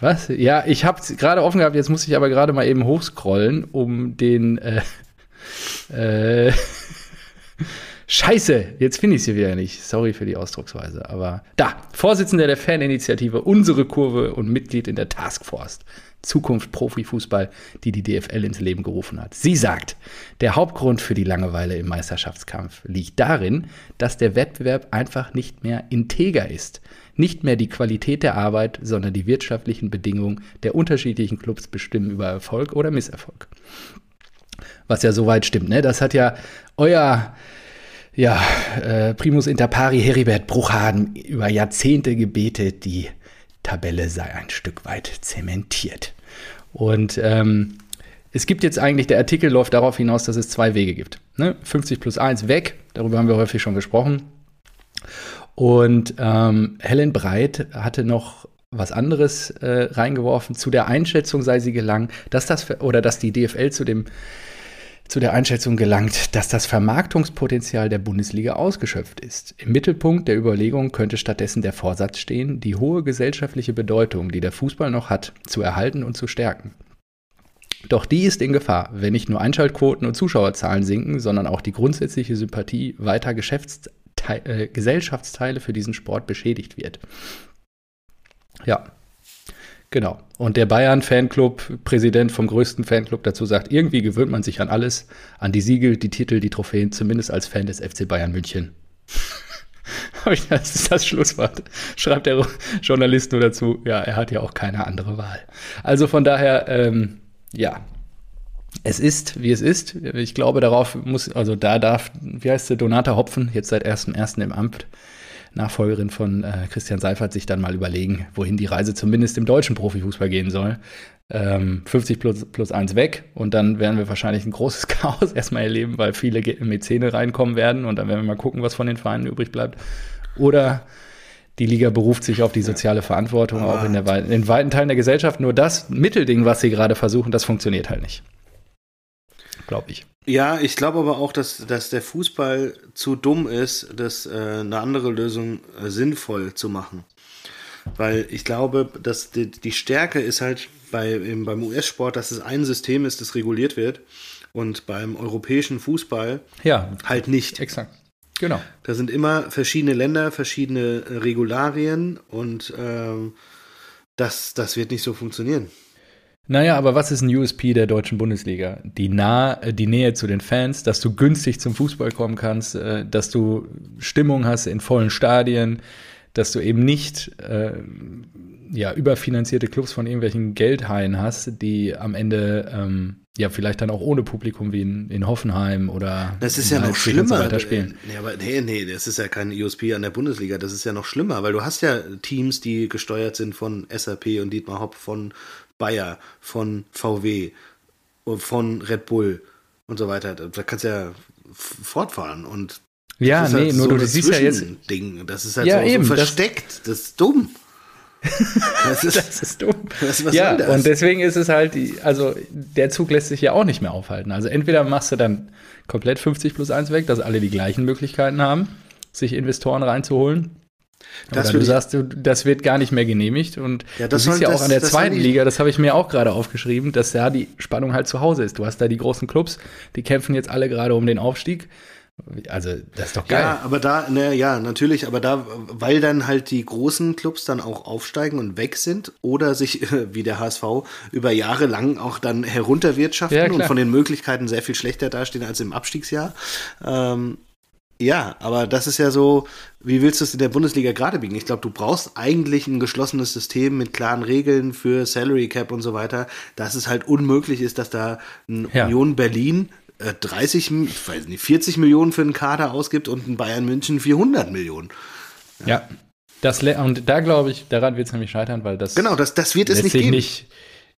Was? Ja, ich habe es gerade offen gehabt, jetzt muss ich aber gerade mal eben hochscrollen, um den. Äh, äh, Scheiße, jetzt finde ich sie wieder nicht. Sorry für die Ausdrucksweise, aber da, Vorsitzender der Faninitiative Unsere Kurve und Mitglied in der Taskforce Zukunft Profifußball, die die DFL ins Leben gerufen hat. Sie sagt, der Hauptgrund für die Langeweile im Meisterschaftskampf liegt darin, dass der Wettbewerb einfach nicht mehr integer ist. Nicht mehr die Qualität der Arbeit, sondern die wirtschaftlichen Bedingungen der unterschiedlichen Clubs bestimmen über Erfolg oder Misserfolg. Was ja soweit stimmt, ne? Das hat ja euer ja, äh, Primus inter pari Heribert Bruchhagen über Jahrzehnte gebetet, die Tabelle sei ein Stück weit zementiert. Und ähm, es gibt jetzt eigentlich, der Artikel läuft darauf hinaus, dass es zwei Wege gibt. Ne? 50 plus 1 weg, darüber haben wir häufig schon gesprochen. Und ähm, Helen Breit hatte noch was anderes äh, reingeworfen. Zu der Einschätzung sei sie gelangt, dass das oder dass die DFL zu dem zu der Einschätzung gelangt, dass das Vermarktungspotenzial der Bundesliga ausgeschöpft ist. Im Mittelpunkt der Überlegung könnte stattdessen der Vorsatz stehen, die hohe gesellschaftliche Bedeutung, die der Fußball noch hat, zu erhalten und zu stärken. Doch die ist in Gefahr, wenn nicht nur Einschaltquoten und Zuschauerzahlen sinken, sondern auch die grundsätzliche Sympathie weiter Geschäftsteil, äh, Gesellschaftsteile für diesen Sport beschädigt wird. Ja, Genau. Und der Bayern-Fanclub, Präsident vom größten Fanclub dazu sagt, irgendwie gewöhnt man sich an alles, an die Siegel, die Titel, die Trophäen, zumindest als Fan des FC Bayern München. das ist das Schlusswort. Schreibt der Journalist nur dazu, ja, er hat ja auch keine andere Wahl. Also von daher, ähm, ja, es ist, wie es ist. Ich glaube, darauf muss, also da darf, wie heißt sie, Donata Hopfen, jetzt seit 1.1. im Amt, Nachfolgerin von äh, Christian Seifert, sich dann mal überlegen, wohin die Reise zumindest im deutschen Profifußball gehen soll. Ähm, 50 plus, plus 1 weg und dann werden wir wahrscheinlich ein großes Chaos erstmal erleben, weil viele Mäzene reinkommen werden und dann werden wir mal gucken, was von den Vereinen übrig bleibt. Oder Die Liga beruft sich auf die soziale Verantwortung auch in, der, in weiten Teilen der Gesellschaft. Nur das Mittelding, was sie gerade versuchen, das funktioniert halt nicht. Glaube ich. Ja, ich glaube aber auch, dass, dass der Fußball zu dumm ist, das äh, eine andere Lösung äh, sinnvoll zu machen. Weil ich glaube, dass die, die Stärke ist halt bei, beim US-Sport, dass es ein System ist, das reguliert wird. Und beim europäischen Fußball ja, halt nicht. Exakt. Genau. Da sind immer verschiedene Länder, verschiedene Regularien und ähm, das, das wird nicht so funktionieren. Naja, aber was ist ein USP der deutschen Bundesliga? Die, nah, äh, die Nähe zu den Fans, dass du günstig zum Fußball kommen kannst, äh, dass du Stimmung hast in vollen Stadien, dass du eben nicht äh, ja, überfinanzierte Clubs von irgendwelchen Geldhaien hast, die am Ende ähm, ja vielleicht dann auch ohne Publikum wie in, in Hoffenheim oder das ist ja noch schlimmer. So spielen. Nee, aber nee, nee, das ist ja kein USP an der Bundesliga, das ist ja noch schlimmer, weil du hast ja Teams, die gesteuert sind von SAP und Dietmar Hopp, von Bayer, von VW, von Red Bull und so weiter. Da kannst du ja fortfahren und ja, nee, halt nur so du siehst ja jetzt Ding, das ist halt ja, so, eben, so versteckt, das, das ist dumm. Das ist, das ist dumm. Was, was ja, und deswegen ist es halt, also der Zug lässt sich ja auch nicht mehr aufhalten. Also entweder machst du dann komplett 50 plus 1 weg, dass alle die gleichen Möglichkeiten haben, sich Investoren reinzuholen. Das du sagst, du, das wird gar nicht mehr genehmigt. Und ja, du siehst ja auch das, an der zweiten Liga, das habe ich mir auch gerade aufgeschrieben, dass ja die Spannung halt zu Hause ist. Du hast da die großen Clubs, die kämpfen jetzt alle gerade um den Aufstieg. Also, das ist doch geil. Ja, aber da, ne, ja, natürlich, aber da, weil dann halt die großen Clubs dann auch aufsteigen und weg sind oder sich, wie der HSV, über Jahre lang auch dann herunterwirtschaften ja, und von den Möglichkeiten sehr viel schlechter dastehen als im Abstiegsjahr. Ähm, ja, aber das ist ja so, wie willst du es in der Bundesliga gerade biegen? Ich glaube, du brauchst eigentlich ein geschlossenes System mit klaren Regeln für Salary Cap und so weiter, dass es halt unmöglich ist, dass da ein ja. Union Berlin 30, äh, ich weiß nicht, 40 Millionen für einen Kader ausgibt und ein Bayern München 400 Millionen. Ja. ja. Das, und da glaube ich, daran wird es nämlich scheitern, weil das. Genau, das, das wird es nicht geben. Nicht,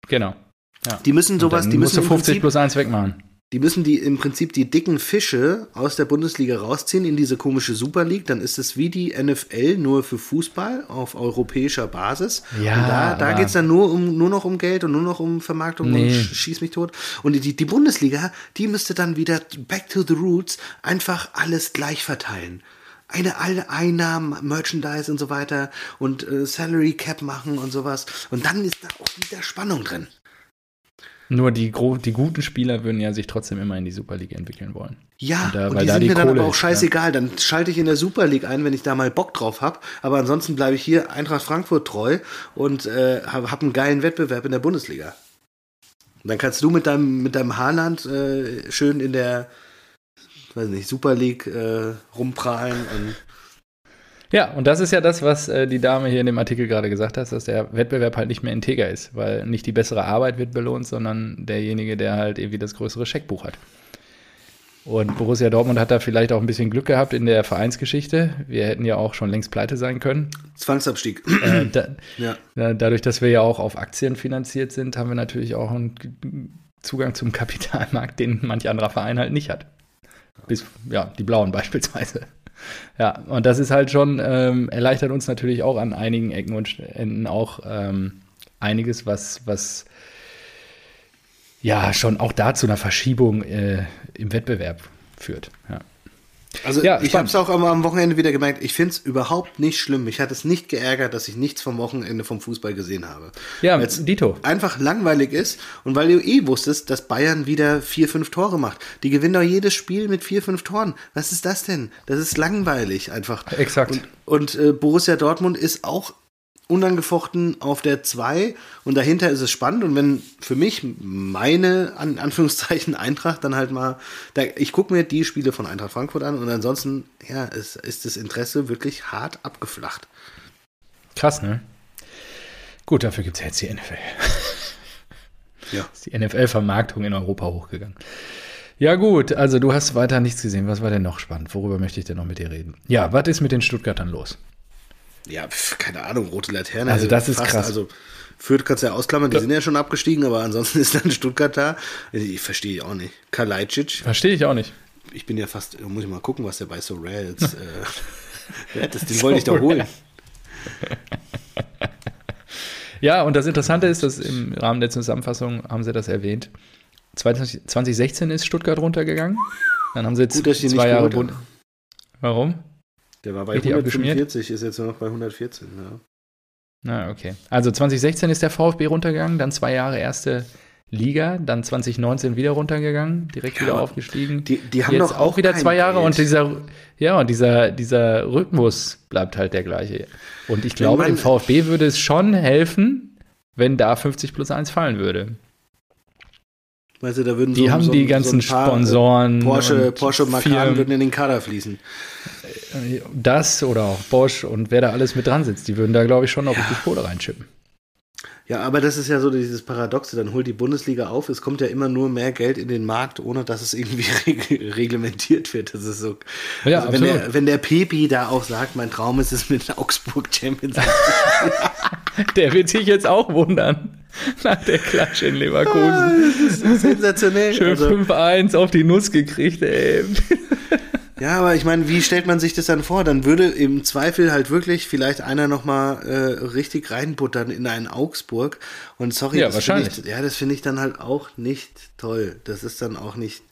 genau. Ja. Die müssen sowas, die müssen. Musst du 50 plus 1 wegmachen. Die müssen die im Prinzip die dicken Fische aus der Bundesliga rausziehen in diese komische Super League. Dann ist es wie die NFL nur für Fußball auf europäischer Basis. Ja, und da, da geht es dann nur, um, nur noch um Geld und nur noch um Vermarktung nee. und schieß mich tot. Und die, die Bundesliga, die müsste dann wieder back to the roots einfach alles gleich verteilen eine alle Einnahmen, Merchandise und so weiter und äh, Salary Cap machen und sowas. Und dann ist da auch wieder Spannung drin. Nur die, die guten Spieler würden ja sich trotzdem immer in die Super League entwickeln wollen. Ja, und, da, und die sind die mir Kohle dann aber auch scheißegal. Ja. Dann schalte ich in der Super League ein, wenn ich da mal Bock drauf habe. Aber ansonsten bleibe ich hier Eintracht Frankfurt treu und äh, habe hab einen geilen Wettbewerb in der Bundesliga. Und dann kannst du mit deinem, mit deinem Haarland äh, schön in der weiß nicht, Super League äh, rumprallen und ja, und das ist ja das, was äh, die Dame hier in dem Artikel gerade gesagt hat, dass der Wettbewerb halt nicht mehr integer ist, weil nicht die bessere Arbeit wird belohnt, sondern derjenige, der halt irgendwie das größere Scheckbuch hat. Und Borussia Dortmund hat da vielleicht auch ein bisschen Glück gehabt in der Vereinsgeschichte. Wir hätten ja auch schon längst pleite sein können. Zwangsabstieg. Äh, da, ja. dadurch, dass wir ja auch auf Aktien finanziert sind, haben wir natürlich auch einen Zugang zum Kapitalmarkt, den manch anderer Verein halt nicht hat. Bis, ja, die Blauen beispielsweise. Ja, und das ist halt schon, ähm, erleichtert uns natürlich auch an einigen Ecken und Enden auch ähm, einiges, was, was ja schon auch da zu einer Verschiebung äh, im Wettbewerb führt. Ja. Also ja, ich habe es auch am, Wochenende wieder gemerkt, ich finde es überhaupt nicht schlimm. Ich hatte es nicht geärgert, dass ich nichts vom Wochenende vom Fußball gesehen habe. Ja, Weil's Dito. Einfach langweilig ist und weil du eh wusstest, dass Bayern wieder vier, fünf Tore macht. Die gewinnen doch jedes Spiel mit vier, fünf Toren. Was ist das denn? Das ist langweilig einfach. Exakt. Und, und äh, Borussia Dortmund ist auch unangefochten auf der 2 und dahinter ist es spannend und wenn für mich meine an Anführungszeichen Eintracht dann halt mal da, ich gucke mir die Spiele von Eintracht Frankfurt an und ansonsten ja es, ist das Interesse wirklich hart abgeflacht. Krass, ne? Gut, dafür gibt es ja jetzt die NFL. ja. Ist die NFL-Vermarktung in Europa hochgegangen. Ja, gut, also du hast weiter nichts gesehen. Was war denn noch spannend? Worüber möchte ich denn noch mit dir reden? Ja, was ist mit den Stuttgartern los? Ja, pf, keine Ahnung, rote Laterne. Also das ist fast, krass. Also Fürth kannst du ja ausklammern, die ja. sind ja schon abgestiegen, aber ansonsten ist dann Stuttgart da. Ich verstehe auch nicht. Kalajdzic. Verstehe ich auch nicht. Ich bin ja fast, muss ich mal gucken, was der bei So Rare jetzt, äh, ja, das, den so wollte ich doch holen. Ja, und das Interessante ist, dass im Rahmen der Zusammenfassung haben sie das erwähnt. 20, 2016 ist Stuttgart runtergegangen. Dann haben sie jetzt Gut, zwei Jahre. Warum? Der war bei Richtig 145, ist jetzt nur noch bei 114. Ja. Na, okay. Also 2016 ist der VfB runtergegangen, dann zwei Jahre erste Liga, dann 2019 wieder runtergegangen, direkt Ja, wieder aufgestiegen. Die, die haben Jetzt auch wieder zwei Jahre Geld. und dieser, ja, und dieser, dieser Rhythmus bleibt halt der gleiche. Und ich glaube, dem VfB würde es schon helfen, wenn da 50 plus 1 fallen würde. Weißt du, da würden Die so, haben so, die so ganzen ein paar, äh, Sponsoren. Porsche, Porsche Macan würden in den Kader fließen. Das oder auch Bosch und wer da alles mit dran sitzt, die würden da, glaube ich, schon noch richtig Kohle reinschippen. Ja, aber das ist ja so dieses Paradoxe. Dann holt die Bundesliga auf. Es kommt ja immer nur mehr Geld in den Markt, ohne dass es irgendwie reg reglementiert wird. Das ist so. Ja, also wenn, absolut. der, wenn der Pepi da auch sagt, mein Traum ist es mit Augsburg Champions League. Der wird sich jetzt auch wundern. Nach der Klatsche in Leverkusen. das ist sensationell. Schön Also, 5-1 auf die Nuss gekriegt, ey. ja, aber ich meine, wie stellt man sich das dann vor? Dann würde im Zweifel halt wirklich vielleicht einer nochmal äh, richtig reinbuttern in einen Augsburg. Und sorry, Ja, das finde wahrscheinlich. ich, ja, das finde ich dann halt auch nicht toll. Das ist dann auch nicht.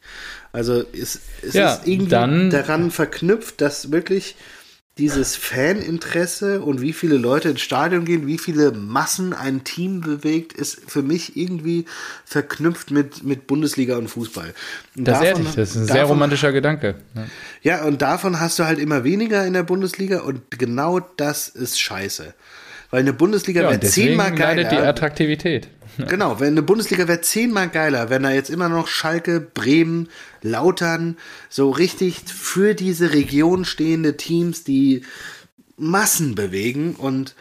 Also es, es Ja, ist irgendwie dann- daran verknüpft, dass wirklich dieses Faninteresse und wie viele Leute ins Stadion gehen, wie viele Massen ein Team bewegt, ist für mich irgendwie verknüpft mit, mit Bundesliga und Fußball. Und Das ist davon- ehrlich, das ist ein sehr davon- romantischer Gedanke. Ja. ja, und davon hast du halt immer weniger in der Bundesliga und genau das ist scheiße. Weil eine Bundesliga Ja, wäre zehnmal leidet die geiler. Attraktivität. Genau, wenn eine Bundesliga wäre zehnmal geiler, wenn da jetzt immer noch Schalke, Bremen, Lautern so richtig für diese Region stehende Teams, die Massen bewegen und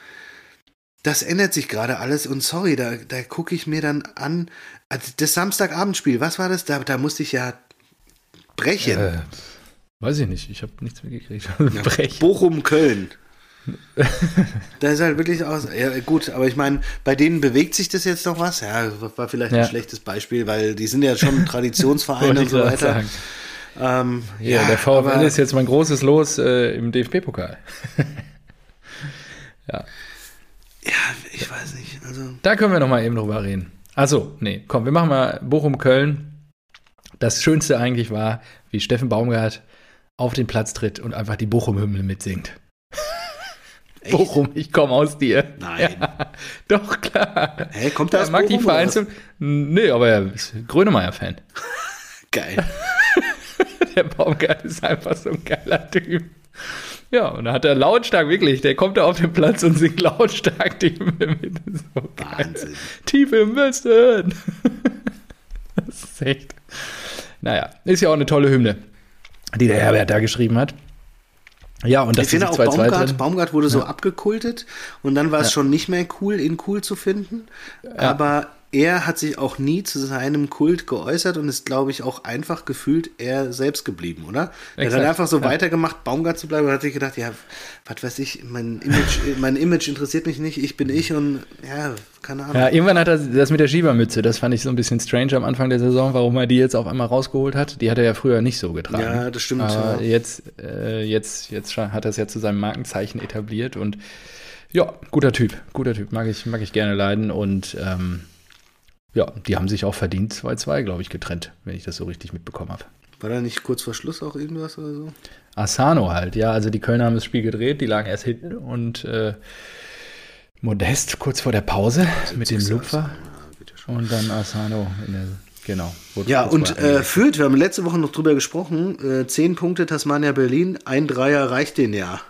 das ändert sich gerade alles und sorry, da, da gucke ich mir dann an, also das Samstagabendspiel, was war das? Da, da musste ich ja brechen. Äh, weiß ich nicht, ich habe nichts mitgekriegt. Brech. Bochum, Köln. da ist halt wirklich aus. Ja, gut, aber ich meine, bei denen bewegt sich das jetzt noch was. Ja, war vielleicht Ja. ein schlechtes Beispiel, weil die sind ja schon Traditionsvereine und so weiter. Ähm, Ja, der VfL ist jetzt mein großes Los äh, im DFB-Pokal. Ja, ich weiß nicht. Also, Da können wir noch mal eben drüber reden. Also, nee, komm, wir machen mal Bochum-Köln. Das Schönste eigentlich war, wie Steffen Baumgart auf den Platz tritt und einfach die Bochum-Hymne mitsingt. Echt? Bochum, ich komme aus dir. Nein. Ja, doch, klar. Hä, kommt der Er aus mag die Bochum, oder Vereins... was? Nee, aber er ist Grönemeyer-Fan. Geil. Der Baumgart ist einfach so ein geiler Typ. Ja, und da hat er lautstark, wirklich, der kommt da auf den Platz und singt lautstark die Hymne mit. So geil. Wahnsinn. Tief im Westen. Das ist echt. Naja, ist ja auch eine tolle Hymne, die der Herbert da geschrieben hat. Ja, und das Ich finde auch. Baumgart, Baumgart wurde so abgekultet und dann war es schon nicht mehr cool, ihn cool zu finden. Aber er hat sich auch nie zu seinem Kult geäußert und ist, glaube ich, auch einfach gefühlt er selbst geblieben, oder? Er Exakt, hat einfach so ja. weitergemacht, Baumgart zu bleiben und hat sich gedacht, ja, was weiß ich, mein Image, mein Image interessiert mich nicht, ich bin ich und ja, keine Ahnung. Ja, irgendwann hat er das mit der Schiebermütze, das fand ich so ein bisschen strange am Anfang der Saison, warum er die jetzt auf einmal rausgeholt hat. Die hat er ja früher nicht so getragen. Ja, das stimmt, Aber ja. jetzt, äh, jetzt, jetzt hat er es ja zu seinem Markenzeichen etabliert und ja, guter Typ, guter Typ, mag ich, mag ich gerne leiden und ähm, ja, die haben sich auch verdient 2-2, glaube ich, getrennt, wenn ich das so richtig mitbekommen habe. War da nicht kurz vor Schluss auch irgendwas oder so? Asano halt, ja, also die Kölner haben das Spiel gedreht, die lagen erst hinten und äh, Modest kurz vor der Pause mit dem Lupfer Ja, und dann Asano in der, genau. Ja, und äh. Fürth, wir haben letzte Woche noch drüber gesprochen, äh, 10 Punkte Tasmania Berlin, ein Dreier reicht den ja.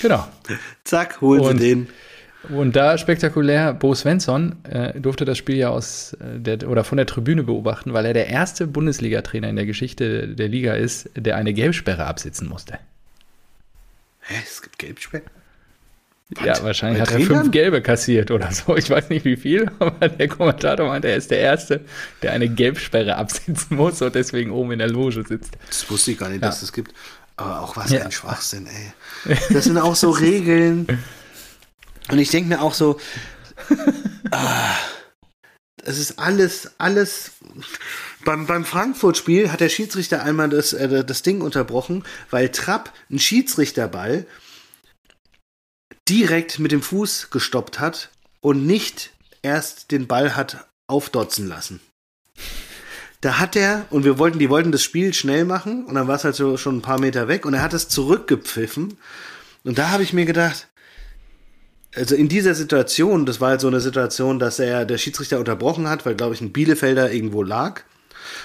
genau. Zack, holen Und- sie den. Und da spektakulär, Bo Svensson äh, durfte das Spiel ja aus äh, der, oder von der Tribüne beobachten, weil er der erste Bundesliga-Trainer in der Geschichte der Liga ist, der eine Gelbsperre absitzen musste. Hä, es gibt Gelbsperre? Ja, wahrscheinlich hat er fünf Gelbe kassiert oder so. Ich weiß nicht wie viel, aber der Kommentator meinte, er ist der Erste, der eine Gelbsperre absitzen muss und deswegen oben in der Loge sitzt. Das wusste ich gar nicht, Ja. dass es das gibt. Aber auch was Ja. ein Schwachsinn, ey. Das sind auch so Regeln. Und ich denke mir auch so, ah, es ist alles, alles. Beim, beim Frankfurt-Spiel hat der Schiedsrichter einmal das, äh, das Ding unterbrochen, weil Trapp einen Schiedsrichterball direkt mit dem Fuß gestoppt hat und nicht erst den Ball hat aufdotzen lassen. Da hat er, und wir wollten, die wollten das Spiel schnell machen, und dann war es halt so schon ein paar Meter weg, und er hat es zurückgepfiffen. Und da habe ich mir gedacht, also in dieser Situation, das war halt so eine Situation, dass er der Schiedsrichter unterbrochen hat, weil, glaube ich, ein Bielefelder irgendwo lag.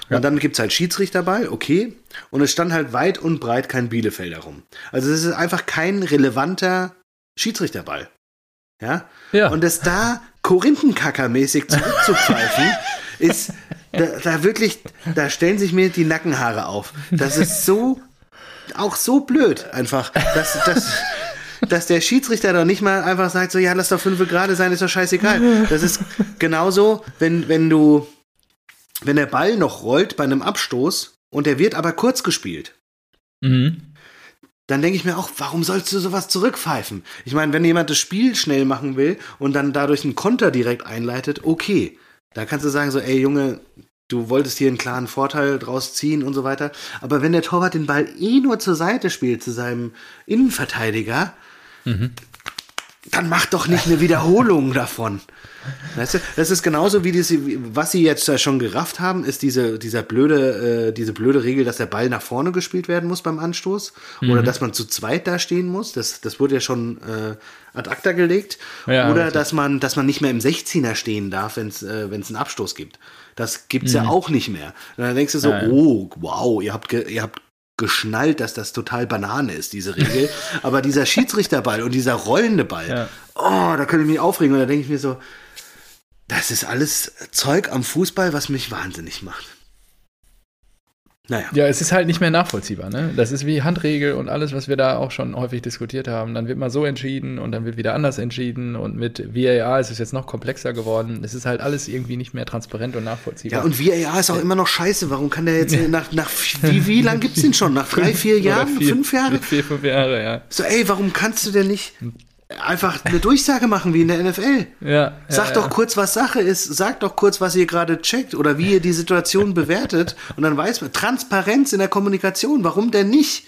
Und Ja. dann gibt's halt Schiedsrichter bei, okay. Und es stand halt weit und breit kein Bielefelder rum. Also es ist einfach kein relevanter Schiedsrichterball. Ja? Ja. Und das da Korinthenkackermäßig zurückzupfeifen, ist da, da wirklich, da stellen sich mir die Nackenhaare auf. Das ist so, auch so blöd einfach, dass, dass, dass der Schiedsrichter doch nicht mal einfach sagt, so, ja, lass doch fünf gerade sein, ist doch scheißegal. Das ist genauso, wenn, wenn du, wenn der Ball noch rollt bei einem Abstoß und der wird aber kurz gespielt Mhm. dann denke ich mir auch, warum sollst du sowas zurückpfeifen? Ich meine, wenn jemand das Spiel schnell machen will und dann dadurch einen Konter direkt einleitet, okay. Da kannst du sagen so, ey Junge, du wolltest hier einen klaren Vorteil draus ziehen und so weiter. Aber wenn der Torwart den Ball eh nur zur Seite spielt, zu seinem Innenverteidiger, dann mach doch nicht eine Wiederholung davon. Weißt du, das ist genauso wie diese, was sie jetzt schon gerafft haben, ist diese, dieser blöde, äh, diese blöde Regel, dass der Ball nach vorne gespielt werden muss beim Anstoß oder dass man zu zweit da stehen muss. Das, das wurde ja schon äh, ad acta gelegt. Ja, oder dass man, dass man nicht mehr im 16er stehen darf, wenn es äh, wenn's einen Abstoß gibt. Das gibt's ja auch nicht mehr. Und dann denkst du so, Ja, ja. oh, wow, ihr habt, ihr habt geschnallt, dass das total Banane ist, diese Regel. Aber dieser Schiedsrichterball und dieser rollende Ball, Ja. oh, da könnte ich mich aufregen. Und da denke ich mir so, das ist alles Zeug am Fußball, was mich wahnsinnig macht. Naja. Ja, es ist halt nicht mehr nachvollziehbar. Ne? Das ist wie Handregel und alles, was wir da auch schon häufig diskutiert haben. Dann wird mal so entschieden und dann wird wieder anders entschieden. Und mit VAR ist es jetzt noch komplexer geworden. Es ist halt alles irgendwie nicht mehr transparent und nachvollziehbar. Ja, und VAR ist auch immer noch scheiße. Warum kann der jetzt nach, nach wie, wie lang gibt's den schon? Nach drei, vier Jahren? vier- fünf Jahre? Vier, fünf Jahre, ja. So, ey, warum kannst du denn nicht einfach eine Durchsage machen wie in der NFL? ja Sag ja, doch ja. kurz, was Sache ist. Sag doch kurz, was ihr gerade checkt oder wie ihr die Situation bewertet. Und dann weiß man, Transparenz in der Kommunikation. Warum denn nicht?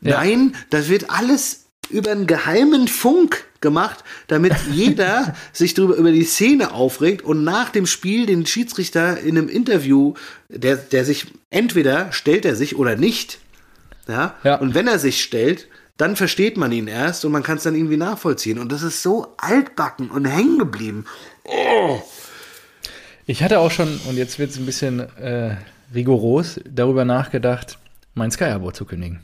Nein, das wird alles über einen geheimen Funk gemacht, damit jeder sich drüber über die Szene aufregt und nach dem Spiel den Schiedsrichter in einem Interview, der, der sich entweder stellt er sich oder nicht. Ja? Ja. Und wenn er sich stellt, dann versteht man ihn erst und man kann es dann irgendwie nachvollziehen. Und das ist so altbacken und hängen geblieben. Ich hatte auch schon, und jetzt wird es ein bisschen äh, rigoros, darüber nachgedacht, mein Sky-Abo zu kündigen.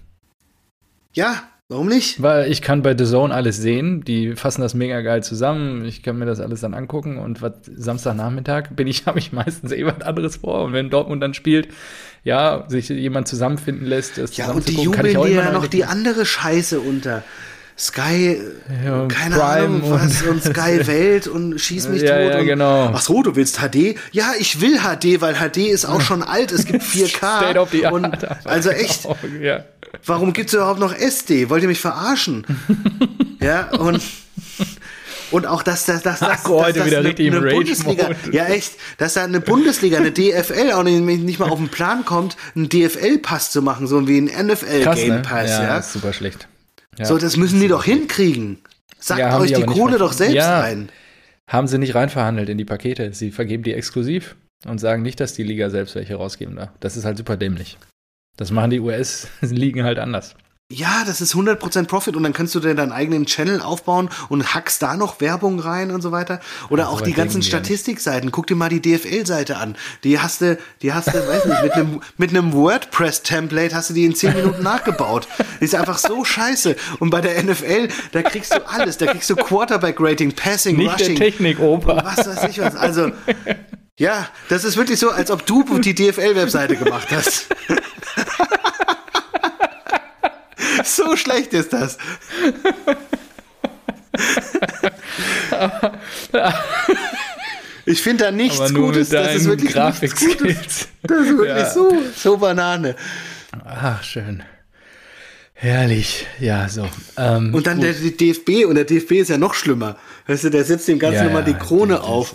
Ja, warum nicht? Weil ich kann bei The Zone alles sehen, die fassen das mega geil zusammen, ich kann mir das alles dann angucken und was Samstagnachmittag bin ich, habe ich meistens eh was anderes vor und wenn Dortmund dann spielt, ja, sich jemand zusammenfinden lässt, das Ja, und die jubeln dir ja noch die andere Scheiße unter. Sky, Ja, keine Prime Ahnung was, und, und- Sky Welt und schieß mich Ja, tot. ja, und, genau. Ach so, du willst HD? Ja, ich will HD, weil HD ist auch schon alt. Es gibt 4K. State of the Art. und, also echt, Genau, ja. warum gibt's überhaupt noch SD? Wollt ihr mich verarschen? ja, und und auch, dass, dass, Marco dass, heute wieder richtig im. Bundesliga, ja echt, dass da eine Bundesliga, eine DFL auch nicht, nicht mal auf den Plan kommt, einen DFL-Pass zu machen, so wie ein NFL Krass, Game ne? Pass, ja, ja. ist super schlecht. So, das müssen die doch hinkriegen. Sagt euch die Kohle doch selbst ein. Haben sie nicht reinverhandelt in die Pakete. Sie vergeben die exklusiv und sagen nicht, dass die Liga selbst welche rausgeben darf. Das ist halt super dämlich. Das machen die US-Ligen halt anders. Ja, das ist 100% Profit und dann kannst du dir deinen eigenen Channel aufbauen und hackst da noch Werbung rein und so weiter. Oder auch die ganzen. Statistikseiten. Guck dir mal die DFL-Seite an. Die hast du, die hast du, weiß nicht, mit einem, mit einem WordPress-Template hast du die in 10 Minuten nachgebaut. Die ist einfach so scheiße. Und bei der NFL, da kriegst du alles. Da kriegst du Quarterback-Rating, Passing, Nicht Rushing. der Technik-Opa. was weiß ich was. Also, ja, das ist wirklich so, als ob du die DFL-Webseite gemacht hast. so schlecht ist das. Ich finde da nichts Gutes. Das ist wirklich nichts Gutes. Das ist wirklich Ja. so, so Banane. Ach, schön. Herrlich. Ja, so. Ähm, Und dann gut. der die DFB, und der DFB ist ja noch schlimmer. Weißt du, der setzt dem Ganzen Ja, nochmal die ja, Krone auf.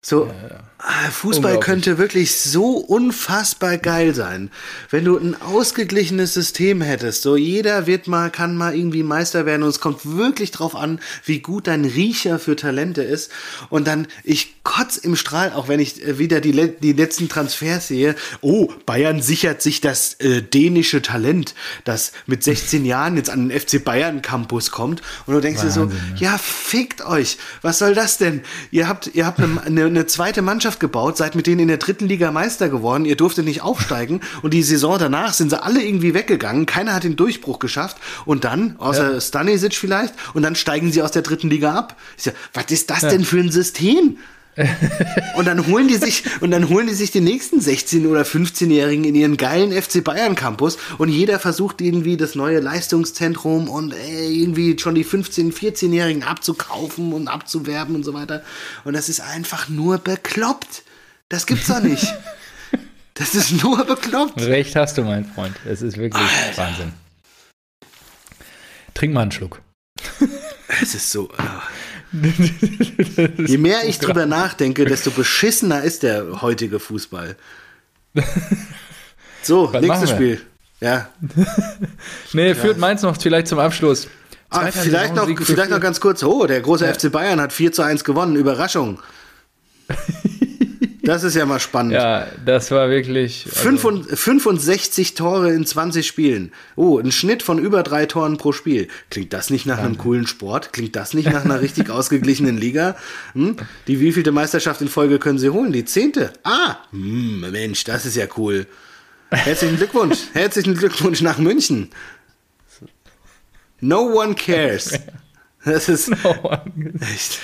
So, Ah, Fußball könnte wirklich so unfassbar geil sein, wenn du ein ausgeglichenes System hättest. So jeder wird mal, kann mal irgendwie Meister werden und es kommt wirklich drauf an, wie gut dein Riecher für Talente ist. Und dann, ich kotz im Strahl, auch wenn ich äh, wieder die, die letzten Transfers sehe. Oh, Bayern sichert sich das äh, dänische Talent, das mit 16 Jahren jetzt an den FC Bayern Campus kommt. Und du denkst Wahnsinn, dir so, ne? ja, fickt euch. Was soll das denn? Ihr habt, ihr habt eine, eine, eine zweite Mannschaft Mannschaft gebaut, seid mit denen in der dritten Liga Meister geworden, ihr durftet nicht aufsteigen und die Saison danach sind sie alle irgendwie weggegangen, keiner hat den Durchbruch geschafft und dann, außer ja. Stanisic vielleicht, und dann steigen sie aus der dritten Liga ab. Ich sag, was ist das ja. denn für ein System? Und dann holen die sich und dann holen die sich die nächsten 16 oder 15-Jährigen in ihren geilen FC Bayern Campus und jeder versucht irgendwie das neue Leistungszentrum und ey, irgendwie schon die 15, 14-Jährigen abzukaufen und abzuwerben und so weiter und das ist einfach nur bekloppt. Das gibt's doch nicht. Das ist nur bekloppt. Recht hast du, mein Freund. Es ist wirklich Alter. Wahnsinn. Trink mal einen Schluck. Es ist so. Oh. Je mehr ich drüber nachdenke, desto beschissener ist der heutige Fußball. So, Was nächstes Spiel. Ja. nee, führt ja. Mainz noch vielleicht zum Abschluss. Ah, vielleicht noch, vielleicht noch ganz kurz. Oh, der große ja. FC Bayern hat 4 zu 1 gewonnen. Überraschung. Das ist ja mal spannend. Ja, das war wirklich. Also 65 Tore in 20 Spielen. Oh, ein Schnitt von über drei Toren pro Spiel. Klingt das nicht nach einem coolen Sport? Klingt das nicht nach einer richtig ausgeglichenen Liga? Hm? Die wievielte Meisterschaft in Folge können sie holen? Die zehnte. Ah, hm, Mensch, das ist ja cool. Herzlichen Glückwunsch. Herzlichen Glückwunsch nach München. No one cares. Das ist no one. echt.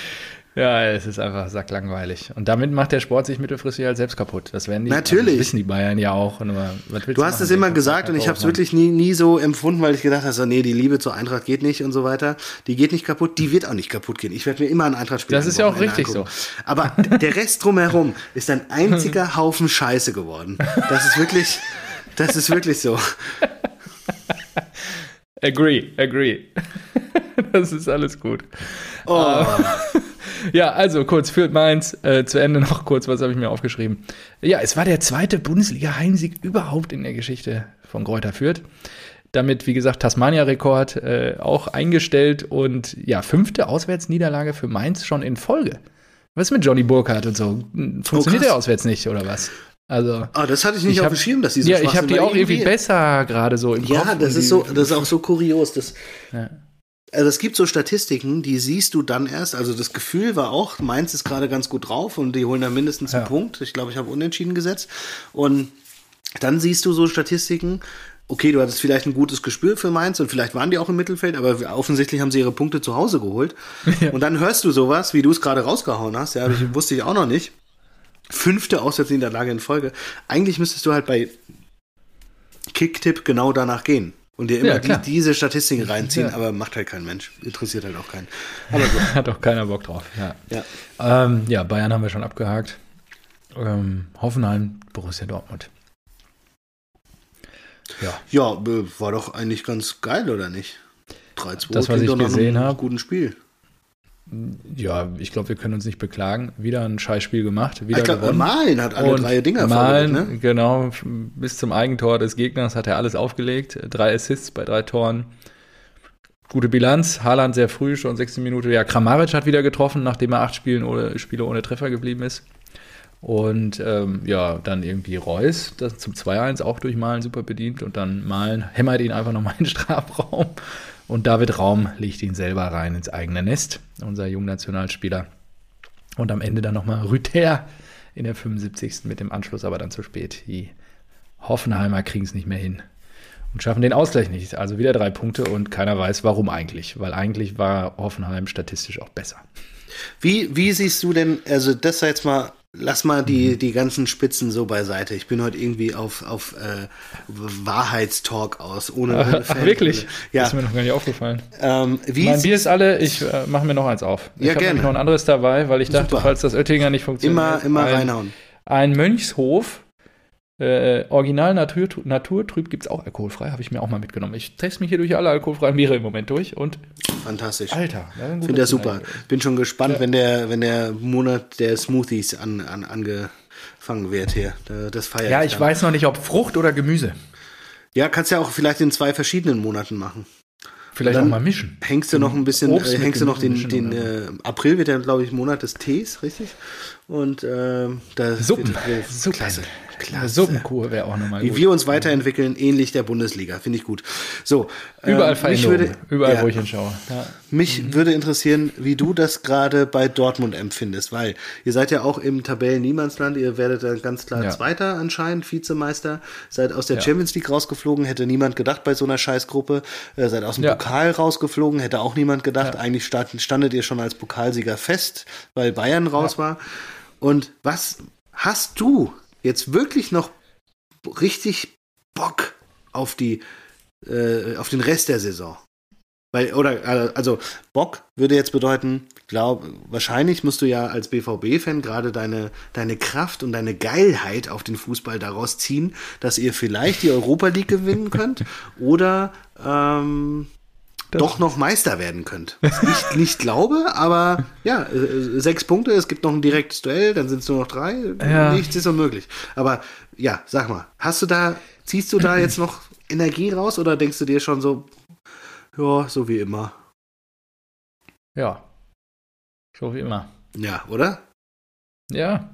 Ja, es ist einfach sacklangweilig. Und damit macht der Sport sich mittelfristig halt selbst kaputt. Das werden die, Natürlich. Also das wissen die Bayern ja auch. Nur, du hast es immer gesagt und ich habe es wirklich nie, nie so empfunden, weil ich gedacht habe, so, nee, die Liebe zur Eintracht geht nicht und so weiter. Die geht nicht kaputt, die wird auch nicht kaputt gehen. Ich werde mir immer ein Eintracht spielen. Das ist ja auch richtig angucken. so. Aber der Rest drumherum ist ein einziger Haufen Scheiße geworden. Das ist wirklich, das ist wirklich so. Agree, agree. Das ist alles gut. Oh. Ja, also kurz, führt Mainz. Äh, zu Ende noch kurz, was habe ich mir aufgeschrieben? Ja, es war der zweite Bundesliga-Heimsieg überhaupt in der Geschichte von Kräuter Fürth. Damit, wie gesagt, Tasmania-Rekord äh, auch eingestellt und ja, fünfte Auswärtsniederlage für Mainz schon in Folge. Was ist mit Johnny Burkhardt und so? Funktioniert oh, der auswärts nicht, oder was? Also, ah, das hatte ich nicht ich auf dem Schirm, dass die so Ja, ich habe die auch irgendwie besser gerade so im ja, Kopf. Ja, das ist so, das ist auch so kurios. Das, ja. Also es gibt so Statistiken, die siehst du dann erst. Also das Gefühl war auch, Mainz ist gerade ganz gut drauf und die holen da mindestens ja. einen Punkt. Ich glaube, ich habe unentschieden gesetzt. Und dann siehst du so Statistiken, okay, du hattest vielleicht ein gutes Gespür für Mainz und vielleicht waren die auch im Mittelfeld, aber offensichtlich haben sie ihre Punkte zu Hause geholt. Ja. Und dann hörst du sowas, wie du es gerade rausgehauen hast, ja, ich, wusste ich auch noch nicht. Fünfte Auswärtsniederlage in Folge. Eigentlich müsstest du halt bei Kicktipp genau danach gehen und dir immer ja, die, diese Statistiken reinziehen, ja. aber macht halt kein Mensch. Interessiert halt auch keinen. Aber so. Hat auch keiner Bock drauf. Ja. Ja. Ähm, ja, Bayern haben wir schon abgehakt. Ähm, Hoffenheim, Borussia Dortmund. Ja. ja, äh, war doch eigentlich ganz geil, oder nicht? 3-2 das, was ich gesehen habe. Guten Spiel ja, ich glaube, wir können uns nicht beklagen. Wieder ein Scheißspiel gemacht, wieder ich glaub, gewonnen. Malen hat alle und drei Dinger Malen, ne? genau, bis zum Eigentor des Gegners hat er alles aufgelegt. Drei Assists bei drei Toren. Gute Bilanz. Haaland sehr früh, schon 16 Minuten. Ja, Kramaric hat wieder getroffen, nachdem er acht Spielen ohne, Spiele ohne Treffer geblieben ist. Und ähm, ja, dann irgendwie Reus, das zum 2-1 auch durch Malen super bedient. Und dann Malen hämmert ihn einfach nochmal in den Strafraum. Und David Raum legt ihn selber rein ins eigene Nest, unser Jungnationalspieler. Und am Ende dann nochmal Rüther in der 75. mit dem Anschluss, aber dann zu spät. Die Hoffenheimer kriegen es nicht mehr hin und schaffen den Ausgleich nicht. Also wieder drei Punkte und keiner weiß, warum eigentlich. Weil eigentlich war Hoffenheim statistisch auch besser. Wie, wie siehst du denn, also das jetzt mal Lass mal die, die ganzen Spitzen so beiseite. Ich bin heute irgendwie auf, auf äh, Wahrheitstalk aus, ohne, Ach, wirklich? Ja. Das ist mir noch gar nicht aufgefallen. Ähm, wie mein Bier ist alle, ich äh, mache mir noch eins auf. Ich ja, habe noch ein anderes dabei, weil ich dachte, Super. falls das Oettinger nicht funktioniert. Immer, immer ein, reinhauen. Ein Mönchshof Äh, Original Natur, Naturtrüb gibt es auch alkoholfrei, habe ich mir auch mal mitgenommen. Ich teste mich hier durch alle alkoholfreien Biere im Moment durch und. Fantastisch. Alter, finde das super. Bin schon gespannt, ja. wenn, der, wenn der Monat der Smoothies an, an, angefangen wird hier. Das feiert Ja, ich, ich weiß noch nicht, ob Frucht oder Gemüse. Ja, kannst ja auch vielleicht in zwei verschiedenen Monaten machen. Vielleicht auch mal mischen. Hängst du noch ein bisschen, äh, hängst du noch den, den äh, April wird ja, glaube ich, Monat des Tees, richtig? Und äh, da Suppen. Wird, wird, Suppen. Klasse. Klasse. Suppenkur wäre auch nochmal gut. Wie wir uns weiterentwickeln, ähnlich der Bundesliga, finde ich gut. So, überall ähm, mich würde, überall, ja, wo ich hinschaue. Ja. Mich mhm. würde interessieren, wie du das gerade bei Dortmund empfindest, weil ihr seid ja auch im Tabellen-Niemandsland, ihr werdet dann ganz klar ja. Zweiter anscheinend, Vizemeister, seid aus der Champions League rausgeflogen, hätte niemand gedacht bei so einer Scheißgruppe, äh, seid aus dem Pokal rausgeflogen, hätte auch niemand gedacht, eigentlich stand, standet ihr schon als Pokalsieger fest, weil Bayern raus war. Und was hast du jetzt wirklich noch richtig Bock auf die, äh, auf den Rest der Saison. Weil, oder, also, Bock würde jetzt bedeuten, glaub, wahrscheinlich musst du ja als BVB-Fan gerade deine, deine Kraft und deine Geilheit auf den Fußball daraus ziehen, dass ihr vielleicht die Europa League gewinnen könnt oder ähm, doch noch Meister werden könnt. Was ich nicht glaube, aber ja, äh, sechs Punkte, es gibt noch ein direktes Duell, dann sind es nur noch drei. Ja. Nichts ist unmöglich. Aber ja, sag mal, hast du da, ziehst du da jetzt noch Energie raus oder denkst du dir schon so, ja, so wie immer? Ja, so wie immer. Ja, oder? Ja,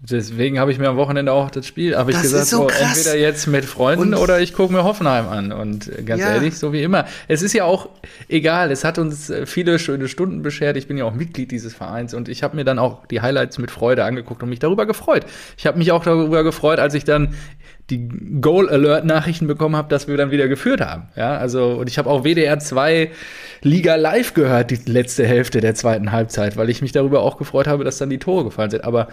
Deswegen habe ich mir am Wochenende auch das Spiel, habe ich gesagt, so, entweder jetzt mit Freunden und oder ich gucke mir Hoffenheim an. Und ganz ja. ehrlich, so wie immer. Es ist ja auch egal, es hat uns äh, viele schöne Stunden beschert. Ich bin ja auch Mitglied dieses Vereins und ich habe mir dann auch die Highlights mit Freude angeguckt und mich darüber gefreut. Ich habe mich auch darüber gefreut, als ich dann die Goal Alert Nachrichten bekommen habe, dass wir dann wieder geführt haben. Ja, also und ich habe auch WDR 2 Liga live gehört die letzte Hälfte der zweiten Halbzeit, weil ich mich darüber auch gefreut habe, dass dann die Tore gefallen sind, aber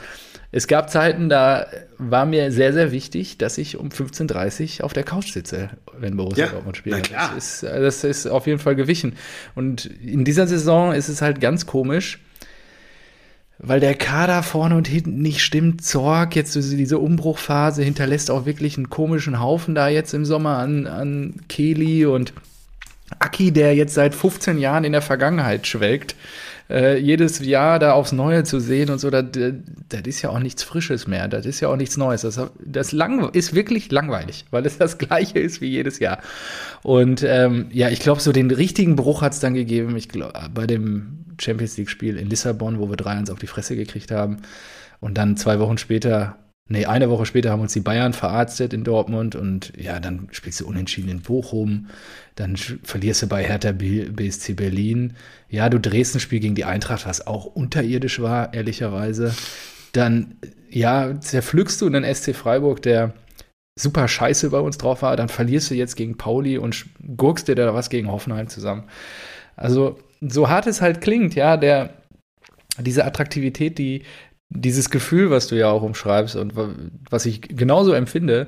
es gab Zeiten, da war mir sehr, sehr wichtig, dass ich um 15.30 Uhr auf der Couch sitze, wenn Borussia ja, Dortmund spielt. Das ist, das ist auf jeden Fall gewichen. Und in dieser Saison ist es halt ganz komisch, weil der Kader vorne und hinten nicht stimmt. Zorg, jetzt diese Umbruchphase, hinterlässt auch wirklich einen komischen Haufen da jetzt im Sommer an, an Keli und Aki, der jetzt seit 15 Jahren in der Vergangenheit schwelgt äh, jedes Jahr da aufs Neue zu sehen und so, das, das ist ja auch nichts Frisches mehr, das ist ja auch nichts Neues. Das, das ist wirklich langweilig, weil es das Gleiche ist wie jedes Jahr. Und ähm, ja, ich glaube, so den richtigen Bruch hat es dann gegeben, ich glaube, bei dem Champions League-Spiel in Lissabon, wo wir 3-1 auf die Fresse gekriegt haben. Und dann zwei Wochen später Nee, eine Woche später haben uns die Bayern verarztet in Dortmund und ja, dann spielst du unentschieden in Bochum, dann verlierst du bei Hertha BSC Berlin. Ja, du drehst ein Spiel gegen die Eintracht, was auch unterirdisch war, ehrlicherweise. Dann, ja, zerpflückst du einen SC Freiburg, der super scheiße bei uns drauf war. Dann verlierst du jetzt gegen Pauli und gurkst dir da was gegen Hoffenheim zusammen. Also, so hart es halt klingt, ja, der, diese Attraktivität, die, dieses Gefühl, was du ja auch umschreibst und was ich genauso empfinde,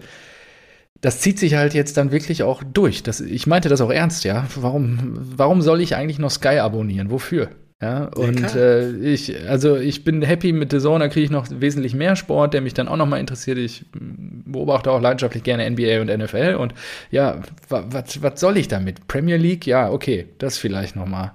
das zieht sich halt jetzt dann wirklich auch durch. Das, ich meinte das auch ernst, ja. Warum, warum soll ich eigentlich noch Sky abonnieren? Wofür? Ja, und äh, ich, also ich bin happy mit The Zone, da kriege ich noch wesentlich mehr Sport, der mich dann auch nochmal interessiert. Ich beobachte auch leidenschaftlich gerne NBA und NFL und ja, was soll ich damit? Premier League, ja, okay, das vielleicht nochmal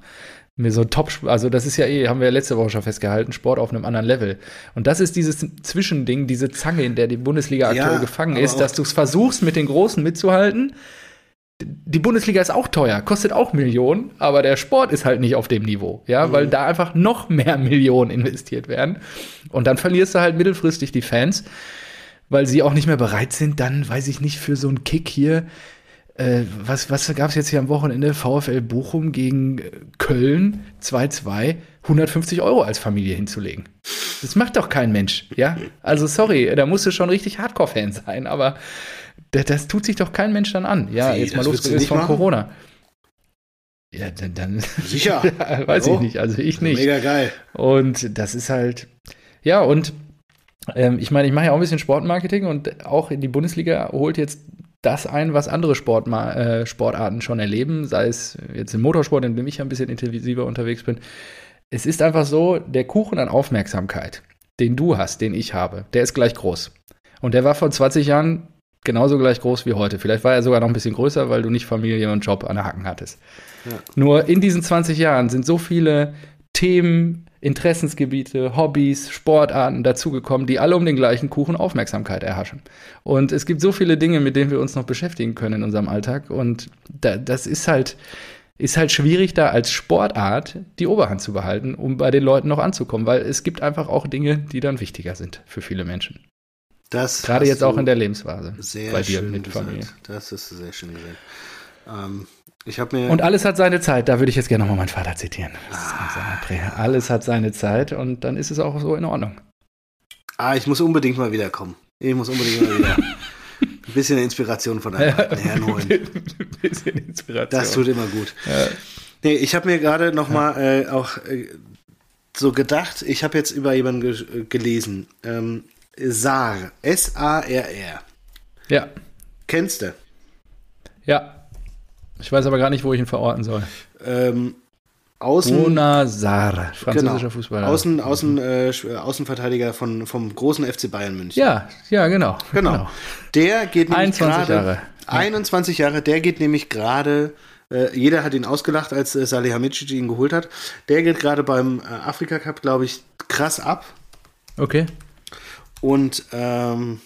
mir so top, also das ist ja eh, haben wir ja letzte Woche schon festgehalten, Sport auf einem anderen Level. Und das ist dieses Zwischending, diese Zange, in der die Bundesliga aktuell ja, gefangen ist, dass du es versuchst, mit den Großen mitzuhalten. Die Bundesliga ist auch teuer, kostet auch Millionen, aber der Sport ist halt nicht auf dem Niveau, ja, mhm. weil da einfach noch mehr Millionen investiert werden. Und dann verlierst du halt mittelfristig die Fans, weil sie auch nicht mehr bereit sind, dann, weiß ich nicht, für so einen Kick hier äh, was, was gab es jetzt hier am Wochenende? VfL Bochum gegen Köln 2-2, 150 Euro als Familie hinzulegen. Das macht doch kein Mensch, ja? Also sorry, da musst du schon richtig Hardcore-Fan sein, aber das, das, tut sich doch kein Mensch dann an. Ja, Wie, jetzt mal losgelöst von machen? Corona. Ja, dann, dann sicher. ja, weiß oh, ich nicht, also ich nicht. Mega geil. Und das ist halt, ja, und ähm, ich meine, ich mache ja auch ein bisschen Sportmarketing und auch in die Bundesliga holt jetzt das ein, was andere Sportma äh, Sportarten schon erleben, sei es jetzt im Motorsport, in dem ich ein bisschen intensiver unterwegs bin. Es ist einfach so, der Kuchen an Aufmerksamkeit, den du hast, den ich habe, der ist gleich groß. Und der war vor 20 Jahren genauso gleich groß wie heute. Vielleicht war er sogar noch ein bisschen größer, weil du nicht Familie und Job an der Hacken hattest. Ja. Nur in diesen 20 Jahren sind so viele Themen, Interessensgebiete, Hobbys, Sportarten dazugekommen, die alle um den gleichen Kuchen Aufmerksamkeit erhaschen. Und es gibt so viele Dinge, mit denen wir uns noch beschäftigen können in unserem Alltag. Und da, das ist halt, ist halt schwierig, da als Sportart die Oberhand zu behalten, um bei den Leuten noch anzukommen, weil es gibt einfach auch Dinge, die dann wichtiger sind für viele Menschen. Das Gerade jetzt auch in der Lebensphase. sehr bei dir schön mit gesagt. Familie. Das ist sehr schön gesagt. Ähm, ich habe mir Und alles hat seine Zeit, da würde ich jetzt gerne nochmal meinen Vater zitieren. Ah. Alles hat seine Zeit und dann ist es auch so in Ordnung. ah, ich muss unbedingt mal wiederkommen. Ich muss unbedingt mal wieder ein bisschen Inspiration von deinem alten Herrn holen. Ein bisschen Inspiration. Das tut immer gut. Ja. Nee, ich habe mir gerade noch mal äh, auch äh, so gedacht, ich habe jetzt über jemanden ge äh, gelesen. Ähm, Saar, S-A-R-R. ja, Kennst du? ja. Ich weiß aber gar nicht, wo ich ihn verorten soll. Ähm, Außen, Bona Sar, französischer genau, Fußballer. Außen, Außen, äh, Außenverteidiger von, vom großen FC Bayern München. Ja, ja, genau. Genau. Der geht nämlich 21 gerade. Jahre. 21 Jahre, der geht nämlich gerade. Äh, jeder hat ihn ausgelacht, als äh, Salihamidzic ihn geholt hat. Der geht gerade beim äh, Afrika Cup, glaube ich, krass ab. Okay. Und ähm,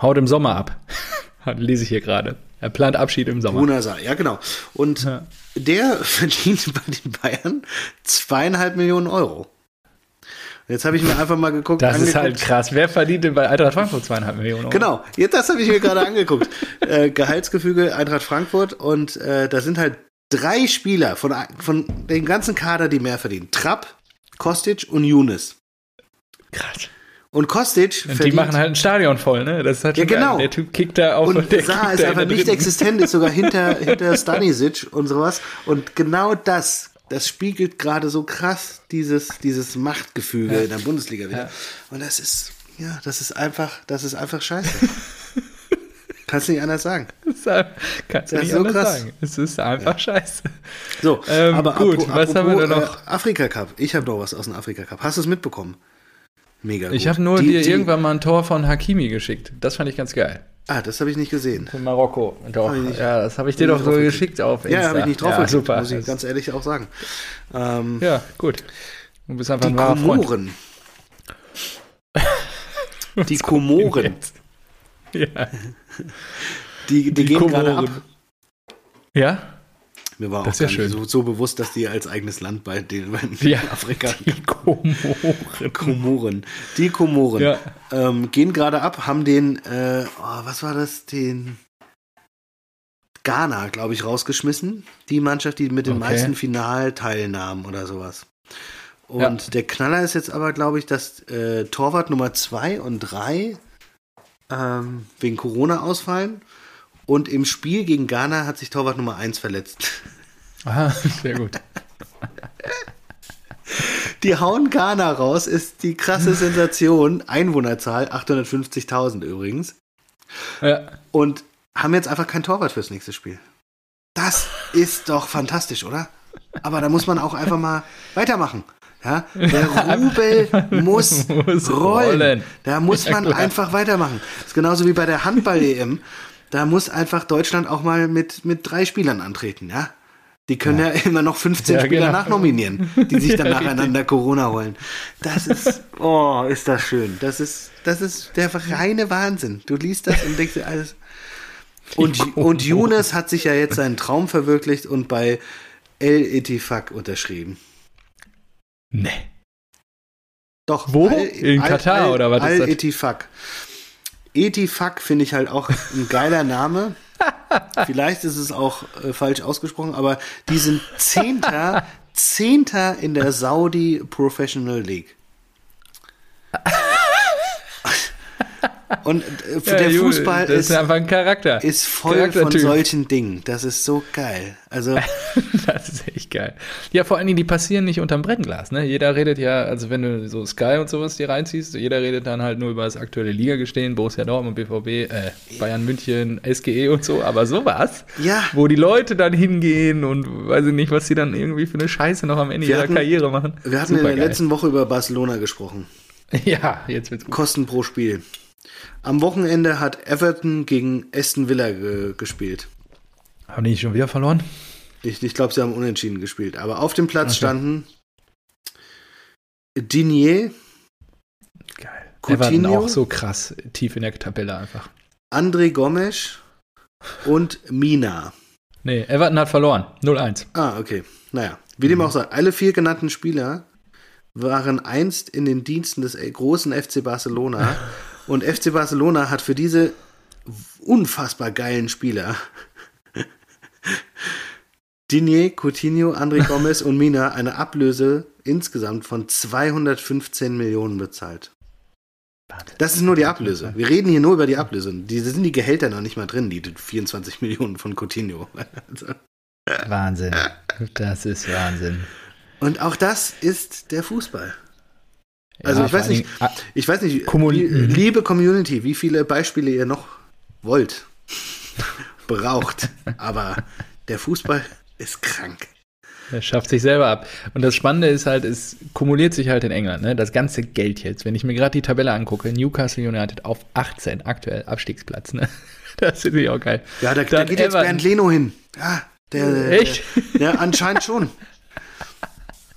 Haut im Sommer ab. Lese ich hier gerade. Er plant Abschied im Sommer. Bruna Sa, ja genau. Und Ja. der verdient bei den Bayern zweieinhalb Millionen Euro. Jetzt habe ich mir einfach mal geguckt. Das ist angeguckt. halt krass. Wer verdient denn bei Eintracht Frankfurt zweieinhalb Millionen Euro? Genau, jetzt das habe ich mir gerade angeguckt. Äh, Gehaltsgefüge Eintracht Frankfurt und äh, da sind halt drei Spieler von, von dem ganzen Kader, die mehr verdienen. Trapp, Kostic und Younes. Krass. Und Kostic Und die machen halt ein Stadion voll, ne? Das ist halt Ja, geil. genau. Der Typ kickt da auf und der Saar ist einfach nicht existent, ist sogar hinter, hinter Stanisic und sowas. Und genau das, das spiegelt gerade so krass dieses, dieses Machtgefüge in der Bundesliga wieder. Ja. Und das ist, ja, das ist einfach, das ist einfach scheiße. Kannst du nicht anders sagen. Kannst du nicht so anders krass. sagen. Es ist einfach scheiße. So, Ähm, aber gut, apro- was haben wir apropos, da noch? Äh, Afrika Cup. Ich habe doch was aus dem Afrika Cup. Hast du es mitbekommen? Mega gut. Ich habe nur Die- dir die- irgendwann mal ein Tor von Hakimi geschickt. Das fand ich ganz geil. Ah, das habe ich nicht gesehen. Von Marokko. Doch. Nicht- ja, das habe ich dir doch so geschickt auf Insta. Ja, habe ich nicht drauf ja, geklickt, super. muss ich ganz ehrlich auch sagen. Ähm, ja, gut. Du bist einfach die ein wahrer Freund. Komoren. Die Komoren. Ja. Die, die, Die gehen gerade ab. Komoren. ja? Mir war auch Das ist ja schön. so, so bewusst, dass die als eigenes Land bei den Ja. Afrika Die Komoren. Komoren. Die Komoren Ja. ähm, gehen gerade ab, haben den, äh, oh, was war das, den Ghana, glaube ich, rausgeschmissen. Die Mannschaft, die mit den Okay. meisten Finalteilnahmen oder sowas. Und der Knaller ist jetzt aber, glaube ich, dass äh, Torwart Nummer 2 und 3 ähm, wegen Corona ausfallen. Und im Spiel gegen Ghana hat sich Torwart Nummer 1 verletzt. Aha, sehr gut. Die hauen Ghana raus, ist die krasse Sensation. Einwohnerzahl 850.000 übrigens. Ja. Und haben jetzt einfach kein Torwart fürs nächste Spiel. Das ist doch fantastisch, oder? Aber da muss man auch einfach mal weitermachen. Ja, der Rubel muss, Muss rollen. rollen. Da muss Ja, man klar. einfach weitermachen. Das ist genauso wie bei der Handball-EM. Da muss einfach Deutschland auch mal mit, mit drei Spielern antreten, ja? Die können ja, immer noch 15 Ja, Spieler genau. nachnominieren, die sich dann Ja, nacheinander Corona holen. Das ist, oh, ist das schön. Das ist, das ist der reine Wahnsinn. Du liest das und denkst dir alles. Und, und Younes hat sich ja jetzt seinen Traum verwirklicht und bei El Etifak unterschrieben. Nee. Doch. Wo? In Katar oder was ist Al das? Etifak. Etifak finde ich halt auch ein geiler Name. Vielleicht ist es auch äh, falsch ausgesprochen, aber die sind Zehnter, Zehnter in der Saudi Professional League. Und äh, Ja, der Fußball das ist, ist einfach ein Charakter. ist voll von solchen Dingen. Das ist so geil. Also, Das ist echt geil. Ja, vor allen Dingen, die passieren nicht unterm Brennglas. Ne? Jeder redet ja, also wenn du so Sky und sowas dir reinziehst, jeder redet dann halt nur über das aktuelle Ligagestehen, Borussia Dortmund, BVB, äh, Bayern München, SGE und so. Aber sowas, Ja. wo die Leute dann hingehen und weiß ich nicht, was sie dann irgendwie für eine Scheiße noch am Ende Wir ihrer hatten- Karriere machen. wir hatten in der Supergeil. letzten Woche über Barcelona gesprochen. Ja, jetzt wird's gut. Kosten pro Spiel. Am Wochenende hat Everton gegen Aston Villa ge gespielt. Haben die nicht schon wieder verloren? Ich, ich glaube, sie haben unentschieden gespielt. Aber auf dem Platz okay. standen Dinier. Geil. Coutinho, auch so krass tief in der Tabelle einfach. André Gomes und Mina. Nee, Everton hat verloren. 0-1. Ah, okay. Naja, wie dem auch sei, alle vier genannten Spieler waren einst in den Diensten des großen FC Barcelona. und FC Barcelona hat für diese unfassbar geilen Spieler Dinier, Coutinho, André Gomez und Mina eine Ablöse insgesamt von 215 Millionen bezahlt. Das ist nur die Ablöse. Wir reden hier nur über die Ablöse. Die sind die Gehälter noch nicht mal drin, die 24 Millionen von Coutinho. Wahnsinn. Das ist Wahnsinn. Und auch das ist der Fußball. Also ja, ich weiß nicht, ah, ich weiß nicht, Kommuni liebe Community, wie viele Beispiele ihr noch wollt, braucht. Aber der Fußball ist krank. Er schafft sich selber ab. Und das Spannende ist halt, es kumuliert sich halt in England, ne? Das ganze Geld jetzt. Wenn ich mir gerade die Tabelle angucke, Newcastle United auf 18, aktuell Abstiegsplatz, ne? Das finde ich auch geil. Ja, da, da geht jetzt Bernd Leno hin. Ja, der, Echt? Der, ja, anscheinend schon.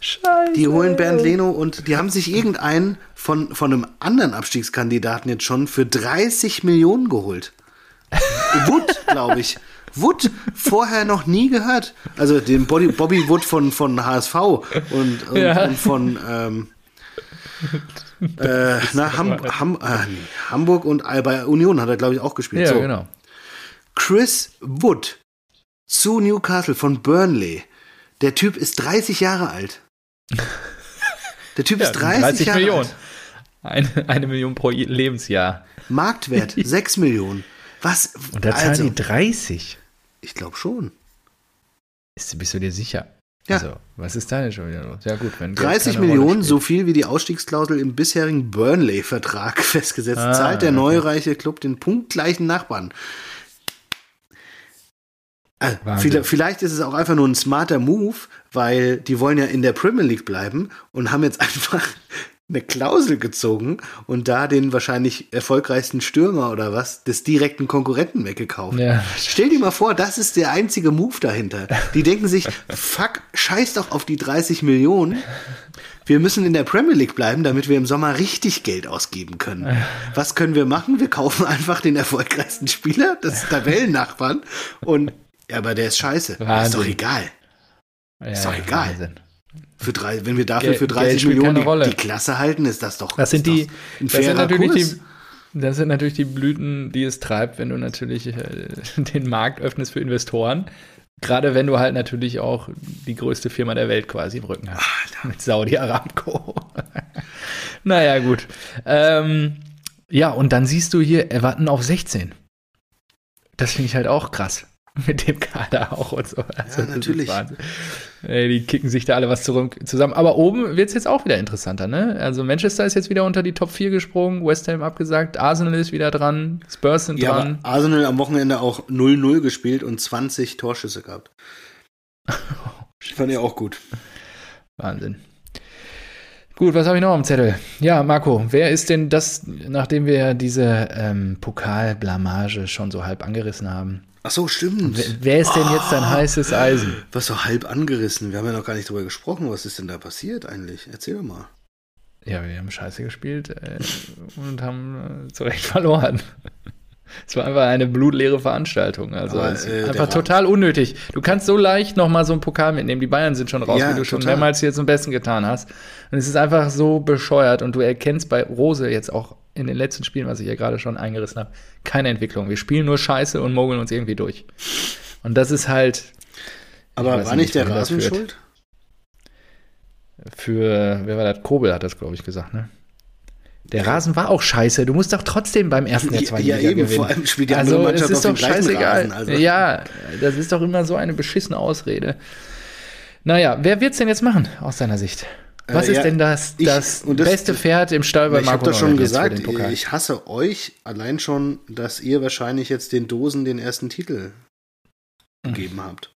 Scheiße. Die holen Bernd Leno und die haben sich irgendeinen von, von einem anderen Abstiegskandidaten jetzt schon für 30 Millionen geholt. Wood, glaube ich. Wood vorher noch nie gehört. Also den Bobby, Bobby Wood von, von HSV und, und, ja. und von ähm, äh, na, Ham, Ham, äh, Hamburg und bei Union hat er, glaube ich, auch gespielt. Ja, so. genau. Chris Wood zu Newcastle von Burnley. Der Typ ist 30 Jahre alt. Der Typ ja, ist 30, 30 Jahre Millionen. alt. Eine, eine Million pro Lebensjahr. Marktwert 6 Millionen. Was? Und da zahlen also, die 30. Ich glaube schon. Ist, bist du dir sicher? Ja. Also, was ist da denn schon wieder los? Ja, gut, wenn 30 Millionen, so viel wie die Ausstiegsklausel im bisherigen Burnley-Vertrag festgesetzt, ah, zahlt der okay. neureiche Club den punktgleichen Nachbarn. Also, vielleicht ist es auch einfach nur ein smarter Move, weil die wollen ja in der Premier League bleiben und haben jetzt einfach eine Klausel gezogen und da den wahrscheinlich erfolgreichsten Stürmer oder was des direkten Konkurrenten weggekauft. Ja. Stell dir mal vor, das ist der einzige Move dahinter. Die denken sich, fuck, scheiß doch auf die 30 Millionen. Wir müssen in der Premier League bleiben, damit wir im Sommer richtig Geld ausgeben können. Was können wir machen? Wir kaufen einfach den erfolgreichsten Spieler des Tabellennachbarn und ja, aber der ist scheiße. Ist doch egal. Ja, ist doch egal. Wahnsinn. Für drei, wenn wir dafür Geld, für 30 Millionen die, die, Klasse halten, ist das doch das sind die, ein das sind natürlich Kurs. die das sind natürlich die Blüten, die es treibt, wenn du natürlich äh, den Markt öffnest für Investoren. Gerade wenn du halt natürlich auch die größte Firma der Welt quasi im Rücken hast. Alter. Mit Saudi Aramco. naja, gut. Ähm, ja, und dann siehst du hier Erwarten auf 16. Das finde ich halt auch krass. mit dem Kader auch und so. Also, ja, natürlich. Ey, die kicken sich da alle was zurück, zusammen. Aber oben wird es jetzt auch wieder interessanter, ne? Also Manchester ist jetzt wieder unter die Top 4 gesprungen, West Ham abgesagt, Arsenal ist wieder dran, Spurs sind ja, dran. Arsenal am Wochenende auch 0-0 gespielt und 20 Torschüsse gehabt. Fand ich auch gut. Wahnsinn. Gut, was habe ich noch am Zettel? Ja, Marco, wer ist denn das, nachdem wir diese ähm, Pokalblamage schon so halb angerissen haben? Ach so, stimmt. Wer, wer ist denn jetzt dein oh, heißes Eisen? Was so halb angerissen? Wir haben ja noch gar nicht drüber gesprochen. Was ist denn da passiert eigentlich? Erzähl doch mal. Ja, wir haben Scheiße gespielt äh, und haben äh, zu Recht verloren. Es war einfach eine blutleere Veranstaltung. Also Aber, äh, einfach total unnötig. Du kannst so leicht nochmal so einen Pokal mitnehmen. Die Bayern sind schon raus, ja, wie du total. schon mehrmals hier zum Besten getan hast. Und es ist einfach so bescheuert. Und du erkennst bei Rose jetzt auch in den letzten Spielen, was ich ja gerade schon eingerissen habe, keine Entwicklung. Wir spielen nur Scheiße und mogeln uns irgendwie durch. Und das ist halt. Aber war nicht der Rasen schuld? Für, wer war das? Kobel hat das, glaube ich, gesagt, ne? Der Rasen war auch scheiße. Du musst doch trotzdem beim ersten der zweiten ja, Liga eben, gewinnen. Vor allem spielt die also, Mannschaft es ist doch scheißegal. Rasen, also. Ja, das ist doch immer so eine beschissene Ausrede. Naja, wer wird's denn jetzt machen, aus deiner Sicht? Was äh, ist ja, denn das, das, ich, das, beste Pferd im Stall bei Marco Ich habe das schon gesagt, ich hasse euch allein schon, dass ihr wahrscheinlich jetzt den Dosen den ersten Titel hm. gegeben habt.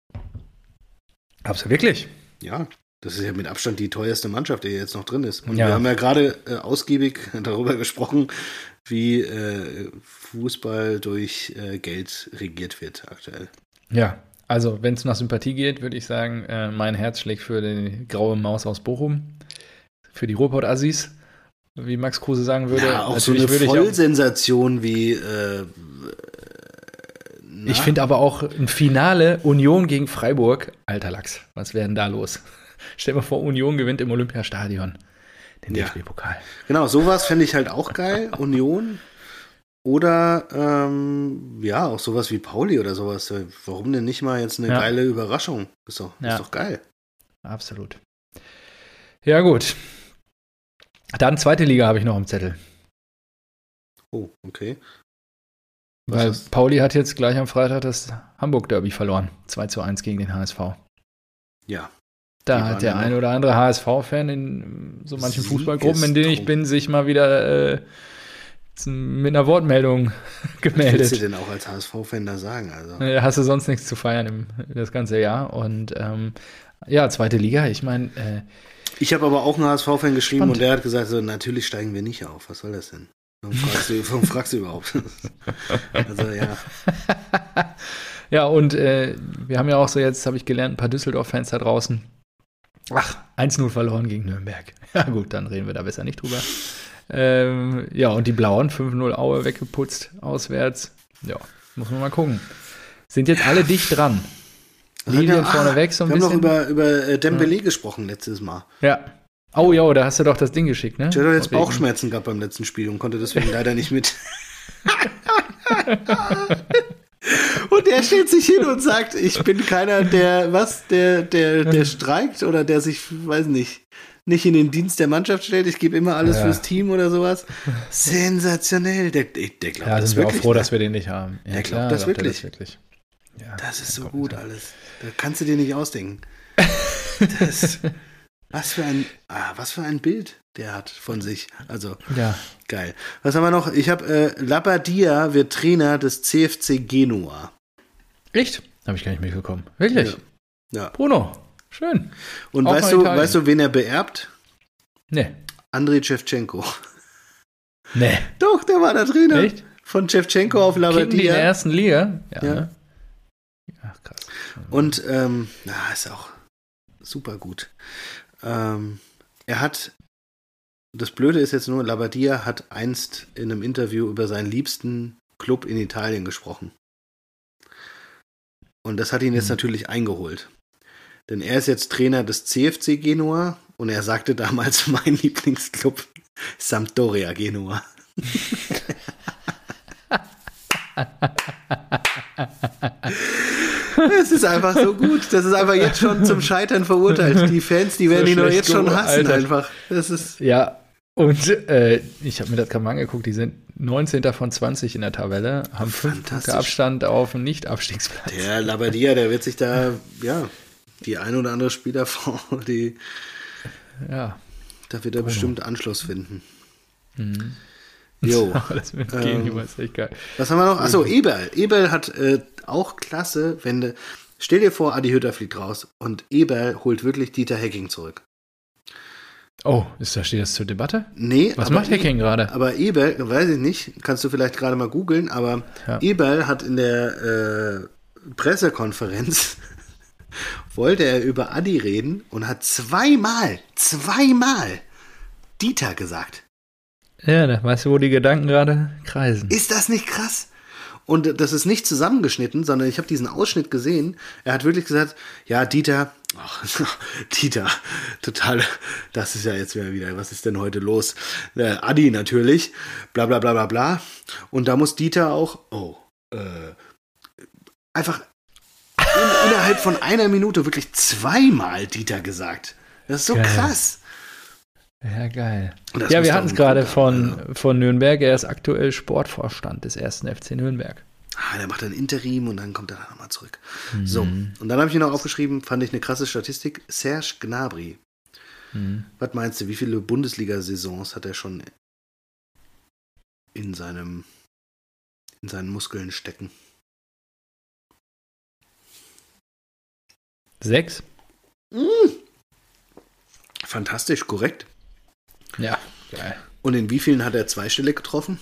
Hab's du wirklich? Ja. Das ist ja mit Abstand die teuerste Mannschaft, die jetzt noch drin ist. Und Ja. wir haben ja gerade äh, ausgiebig darüber gesprochen, wie äh, Fußball durch äh, Geld regiert wird aktuell. Ja, also wenn es nach Sympathie geht, würde ich sagen, äh, mein Herz schlägt für die graue Maus aus Bochum, für die Ruhrpott-Assis, wie Max Kruse sagen würde. Ja, auch so eine ich auch, Vollsensation wie äh, Ich finde aber auch ein Finale Union gegen Freiburg. Alter Lachs, was wäre denn da los? Stell dir mal vor, Union gewinnt im Olympiastadion den Ja. DFB-Pokal. Genau, sowas fände ich halt auch geil. Union. Oder ähm, ja, auch sowas wie Pauli oder sowas. Warum denn nicht mal jetzt eine Ja. geile Überraschung? Ist doch, Ja. ist doch geil. Absolut. Ja, gut. Dann zweite Liga habe ich noch im Zettel. Oh, okay. Was Weil ist- Pauli hat jetzt gleich am Freitag das Hamburg-Derby verloren. 2 zu 1 gegen den HSV. Ja. Da hat der ein oder andere HSV-Fan in so manchen Siegestrunk. Fußballgruppen, in denen ich bin, sich mal wieder äh, mit einer Wortmeldung Was willst du gemeldet. denn auch als HSV-Fan da sagen? Also, Hast du sonst nichts zu feiern im, das ganze Jahr. Und ähm, ja, zweite Liga, ich meine, äh, Ich habe aber auch einen HSV-Fan geschrieben Spannend. und der hat gesagt, so, natürlich steigen wir nicht auf. Was soll das denn? Warum fragst du, warum fragst du überhaupt? also ja, ja, und äh, wir haben ja auch so jetzt, habe ich gelernt, ein paar Düsseldorf-Fans da draußen. Ach, 1-0 verloren gegen Nürnberg. Ja, gut, dann reden wir da besser nicht drüber. Ähm, ja, und die Blauen 5-0 Aue weggeputzt auswärts. Ja, muss man mal gucken. Sind jetzt alle dicht dran. Lilien Ah, vorneweg so ein wir haben noch bisschen. über, über äh, Dembele gesprochen letztes Mal. ja. Oh ja, da hast du doch das Ding geschickt, ne? Der hat doch jetzt Bauchschmerzen gehabt beim letzten Spiel und konnte deswegen leider nicht mit. und der stellt sich hin und sagt, ich bin keiner, der, was, der, der, der streikt oder der sich, weiß nicht, nicht in den Dienst der Mannschaft stellt. Ich gebe immer alles Ja. fürs Team oder sowas. Sensationell. Der, der, der glaubt Ja, das sind wir auch wirklich. froh, ne? dass wir den nicht haben. Ja, Der glaubt das glaubt er wirklich. wirklich. Ja, Das ist so gut alles. Da kannst du dir nicht ausdenken. Das, was für ein, ah, was für ein Bild der hat von sich. Also Ja, geil. Was haben wir noch? Ich habe äh, Labadia wird Trainer des CFC Genua. echt? Habe ich gar nicht mitbekommen. Wirklich? Ja. Ja. Bruno, schön. Und Auch weißt du, Italien. weißt du, wen er beerbt? Nee. Andrei Shevchenko. Nee. Doch, der war der Trainer. Echt? Von Shevchenko auf Kicken die in der Labadia. ersten Liga? Ja. ne? Und ähm, na, ist auch super gut. Ähm, er hat, das Blöde ist jetzt nur, Labadia hat einst in einem Interview über seinen liebsten Club in Italien gesprochen. Und das hat ihn jetzt Hm. natürlich eingeholt. Denn er ist jetzt Trainer des CFC Genua und er sagte damals, mein Lieblingsclub Sampdoria Genua. Es ist einfach so gut. Das ist einfach jetzt schon zum Scheitern verurteilt. Die Fans, die werden So ihn doch jetzt schon hassen gealtert. einfach. Das ist Ja, und äh, ich habe mir das gerade mal angeguckt, die sind 19. von 20 in der Tabelle, haben fünf Fantastisch. Punkte Abstand auf den Nicht-Abstiegsplatz. der Labadia, der wird sich da, ja, die ein oder andere Spielerform, die, Ja. da wird er bestimmt Anschluss finden. Mhm. Jo. das mit Ähm, Gegenüber ist echt geil. Was haben wir noch? Achso, Eberl. Eberl hat äh, auch klasse, wenn du, stell dir vor, Adi Hütter fliegt raus und Eberl holt wirklich Dieter Hecking zurück. Oh, ist da steht das zur Debatte? Nee, Was macht Hacking gerade? Aber Eberl, weiß ich nicht, kannst du vielleicht gerade mal googeln, aber Ja. Eberl hat in der äh, Pressekonferenz wollte er über Adi reden und hat zweimal, zweimal Dieter gesagt. Ja, da weißt du, wo die Gedanken gerade kreisen. Ist das nicht krass? Und das ist nicht zusammengeschnitten, sondern ich habe diesen Ausschnitt gesehen. Er hat wirklich gesagt, ja, Dieter, ach, Dieter, total, das ist ja jetzt wieder, was ist denn heute los? Äh, Adi natürlich, bla bla bla bla bla. Und da muss Dieter auch, oh, äh, einfach in, innerhalb von einer Minute wirklich zweimal Dieter gesagt. Das ist so Geil. krass. Ja, geil. Das Ja, wir hatten es gerade von, von Nürnberg. Er ist aktuell Sportvorstand des ersten FC Nürnberg. Ah, der macht dann Interim und dann kommt er nochmal zurück. So, und dann habe ich hier noch aufgeschrieben, fand ich eine krasse Statistik. Serge Gnabry. Mhm. Was meinst du, wie viele Bundesliga-Saisons hat er schon in seinem in seinen Muskeln stecken? Sechs? Fantastisch, korrekt. Ja, geil. Und in wie vielen hat er zweistellig getroffen?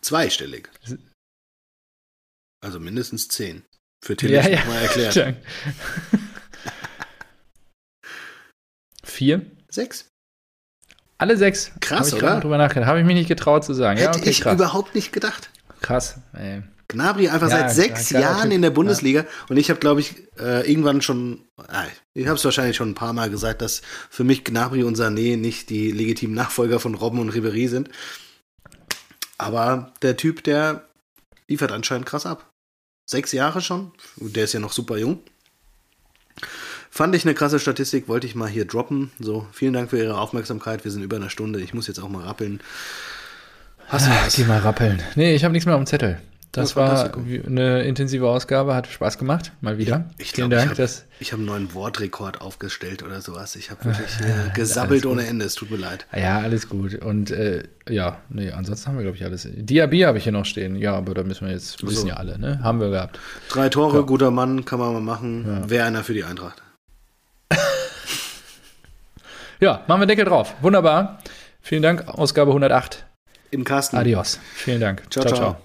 Zweistellig. Also mindestens zehn. Für Tillich Ja, ja. mal erklärt. Vier? Sechs. Alle sechs. Krass, Hab ich oder? drüber nachgedacht. Habe ich mich nicht getraut zu sagen. Hätte ja, okay, ich krass. überhaupt nicht gedacht. krass. Ey. Gnabry einfach Ja, seit sechs geiler Jahren Typ. in der Bundesliga und ich habe, glaube ich, äh, irgendwann schon, ah, ich habe es wahrscheinlich schon ein paar Mal gesagt, dass für mich Gnabry und Sané nicht die legitimen Nachfolger von Robben und Ribéry sind. Aber der Typ, der liefert anscheinend krass ab. Sechs Jahre schon, der ist ja noch super jung. Fand ich eine krasse Statistik, wollte ich mal hier droppen. So, vielen Dank für Ihre Aufmerksamkeit. Wir sind über einer Stunde. Ich muss jetzt auch mal rappeln. Hast du Ah, was? Geh mal rappeln. Nee, ich habe nichts mehr auf dem Zettel. Das war eine intensive Ausgabe, hat Spaß gemacht, mal wieder. Ich Vielen glaube, ich habe dass, hab einen neuen Wortrekord aufgestellt oder sowas. Ich habe wirklich äh, gesabbelt ohne Ende. Es tut mir leid. ja, alles gut. Und äh, ja, nee, ansonsten haben wir, glaube ich, alles. Diaby habe ich hier noch stehen. Ja, aber da müssen wir jetzt, wissen so. ja alle, ne? Haben wir gehabt. Drei Tore, Ja. guter Mann, kann man mal machen. Ja. Wäre einer für die Eintracht. Ja, machen wir Deckel drauf. Wunderbar. Vielen Dank, Ausgabe 108. Im Kasten. Adios. Vielen Dank. Ciao, ciao.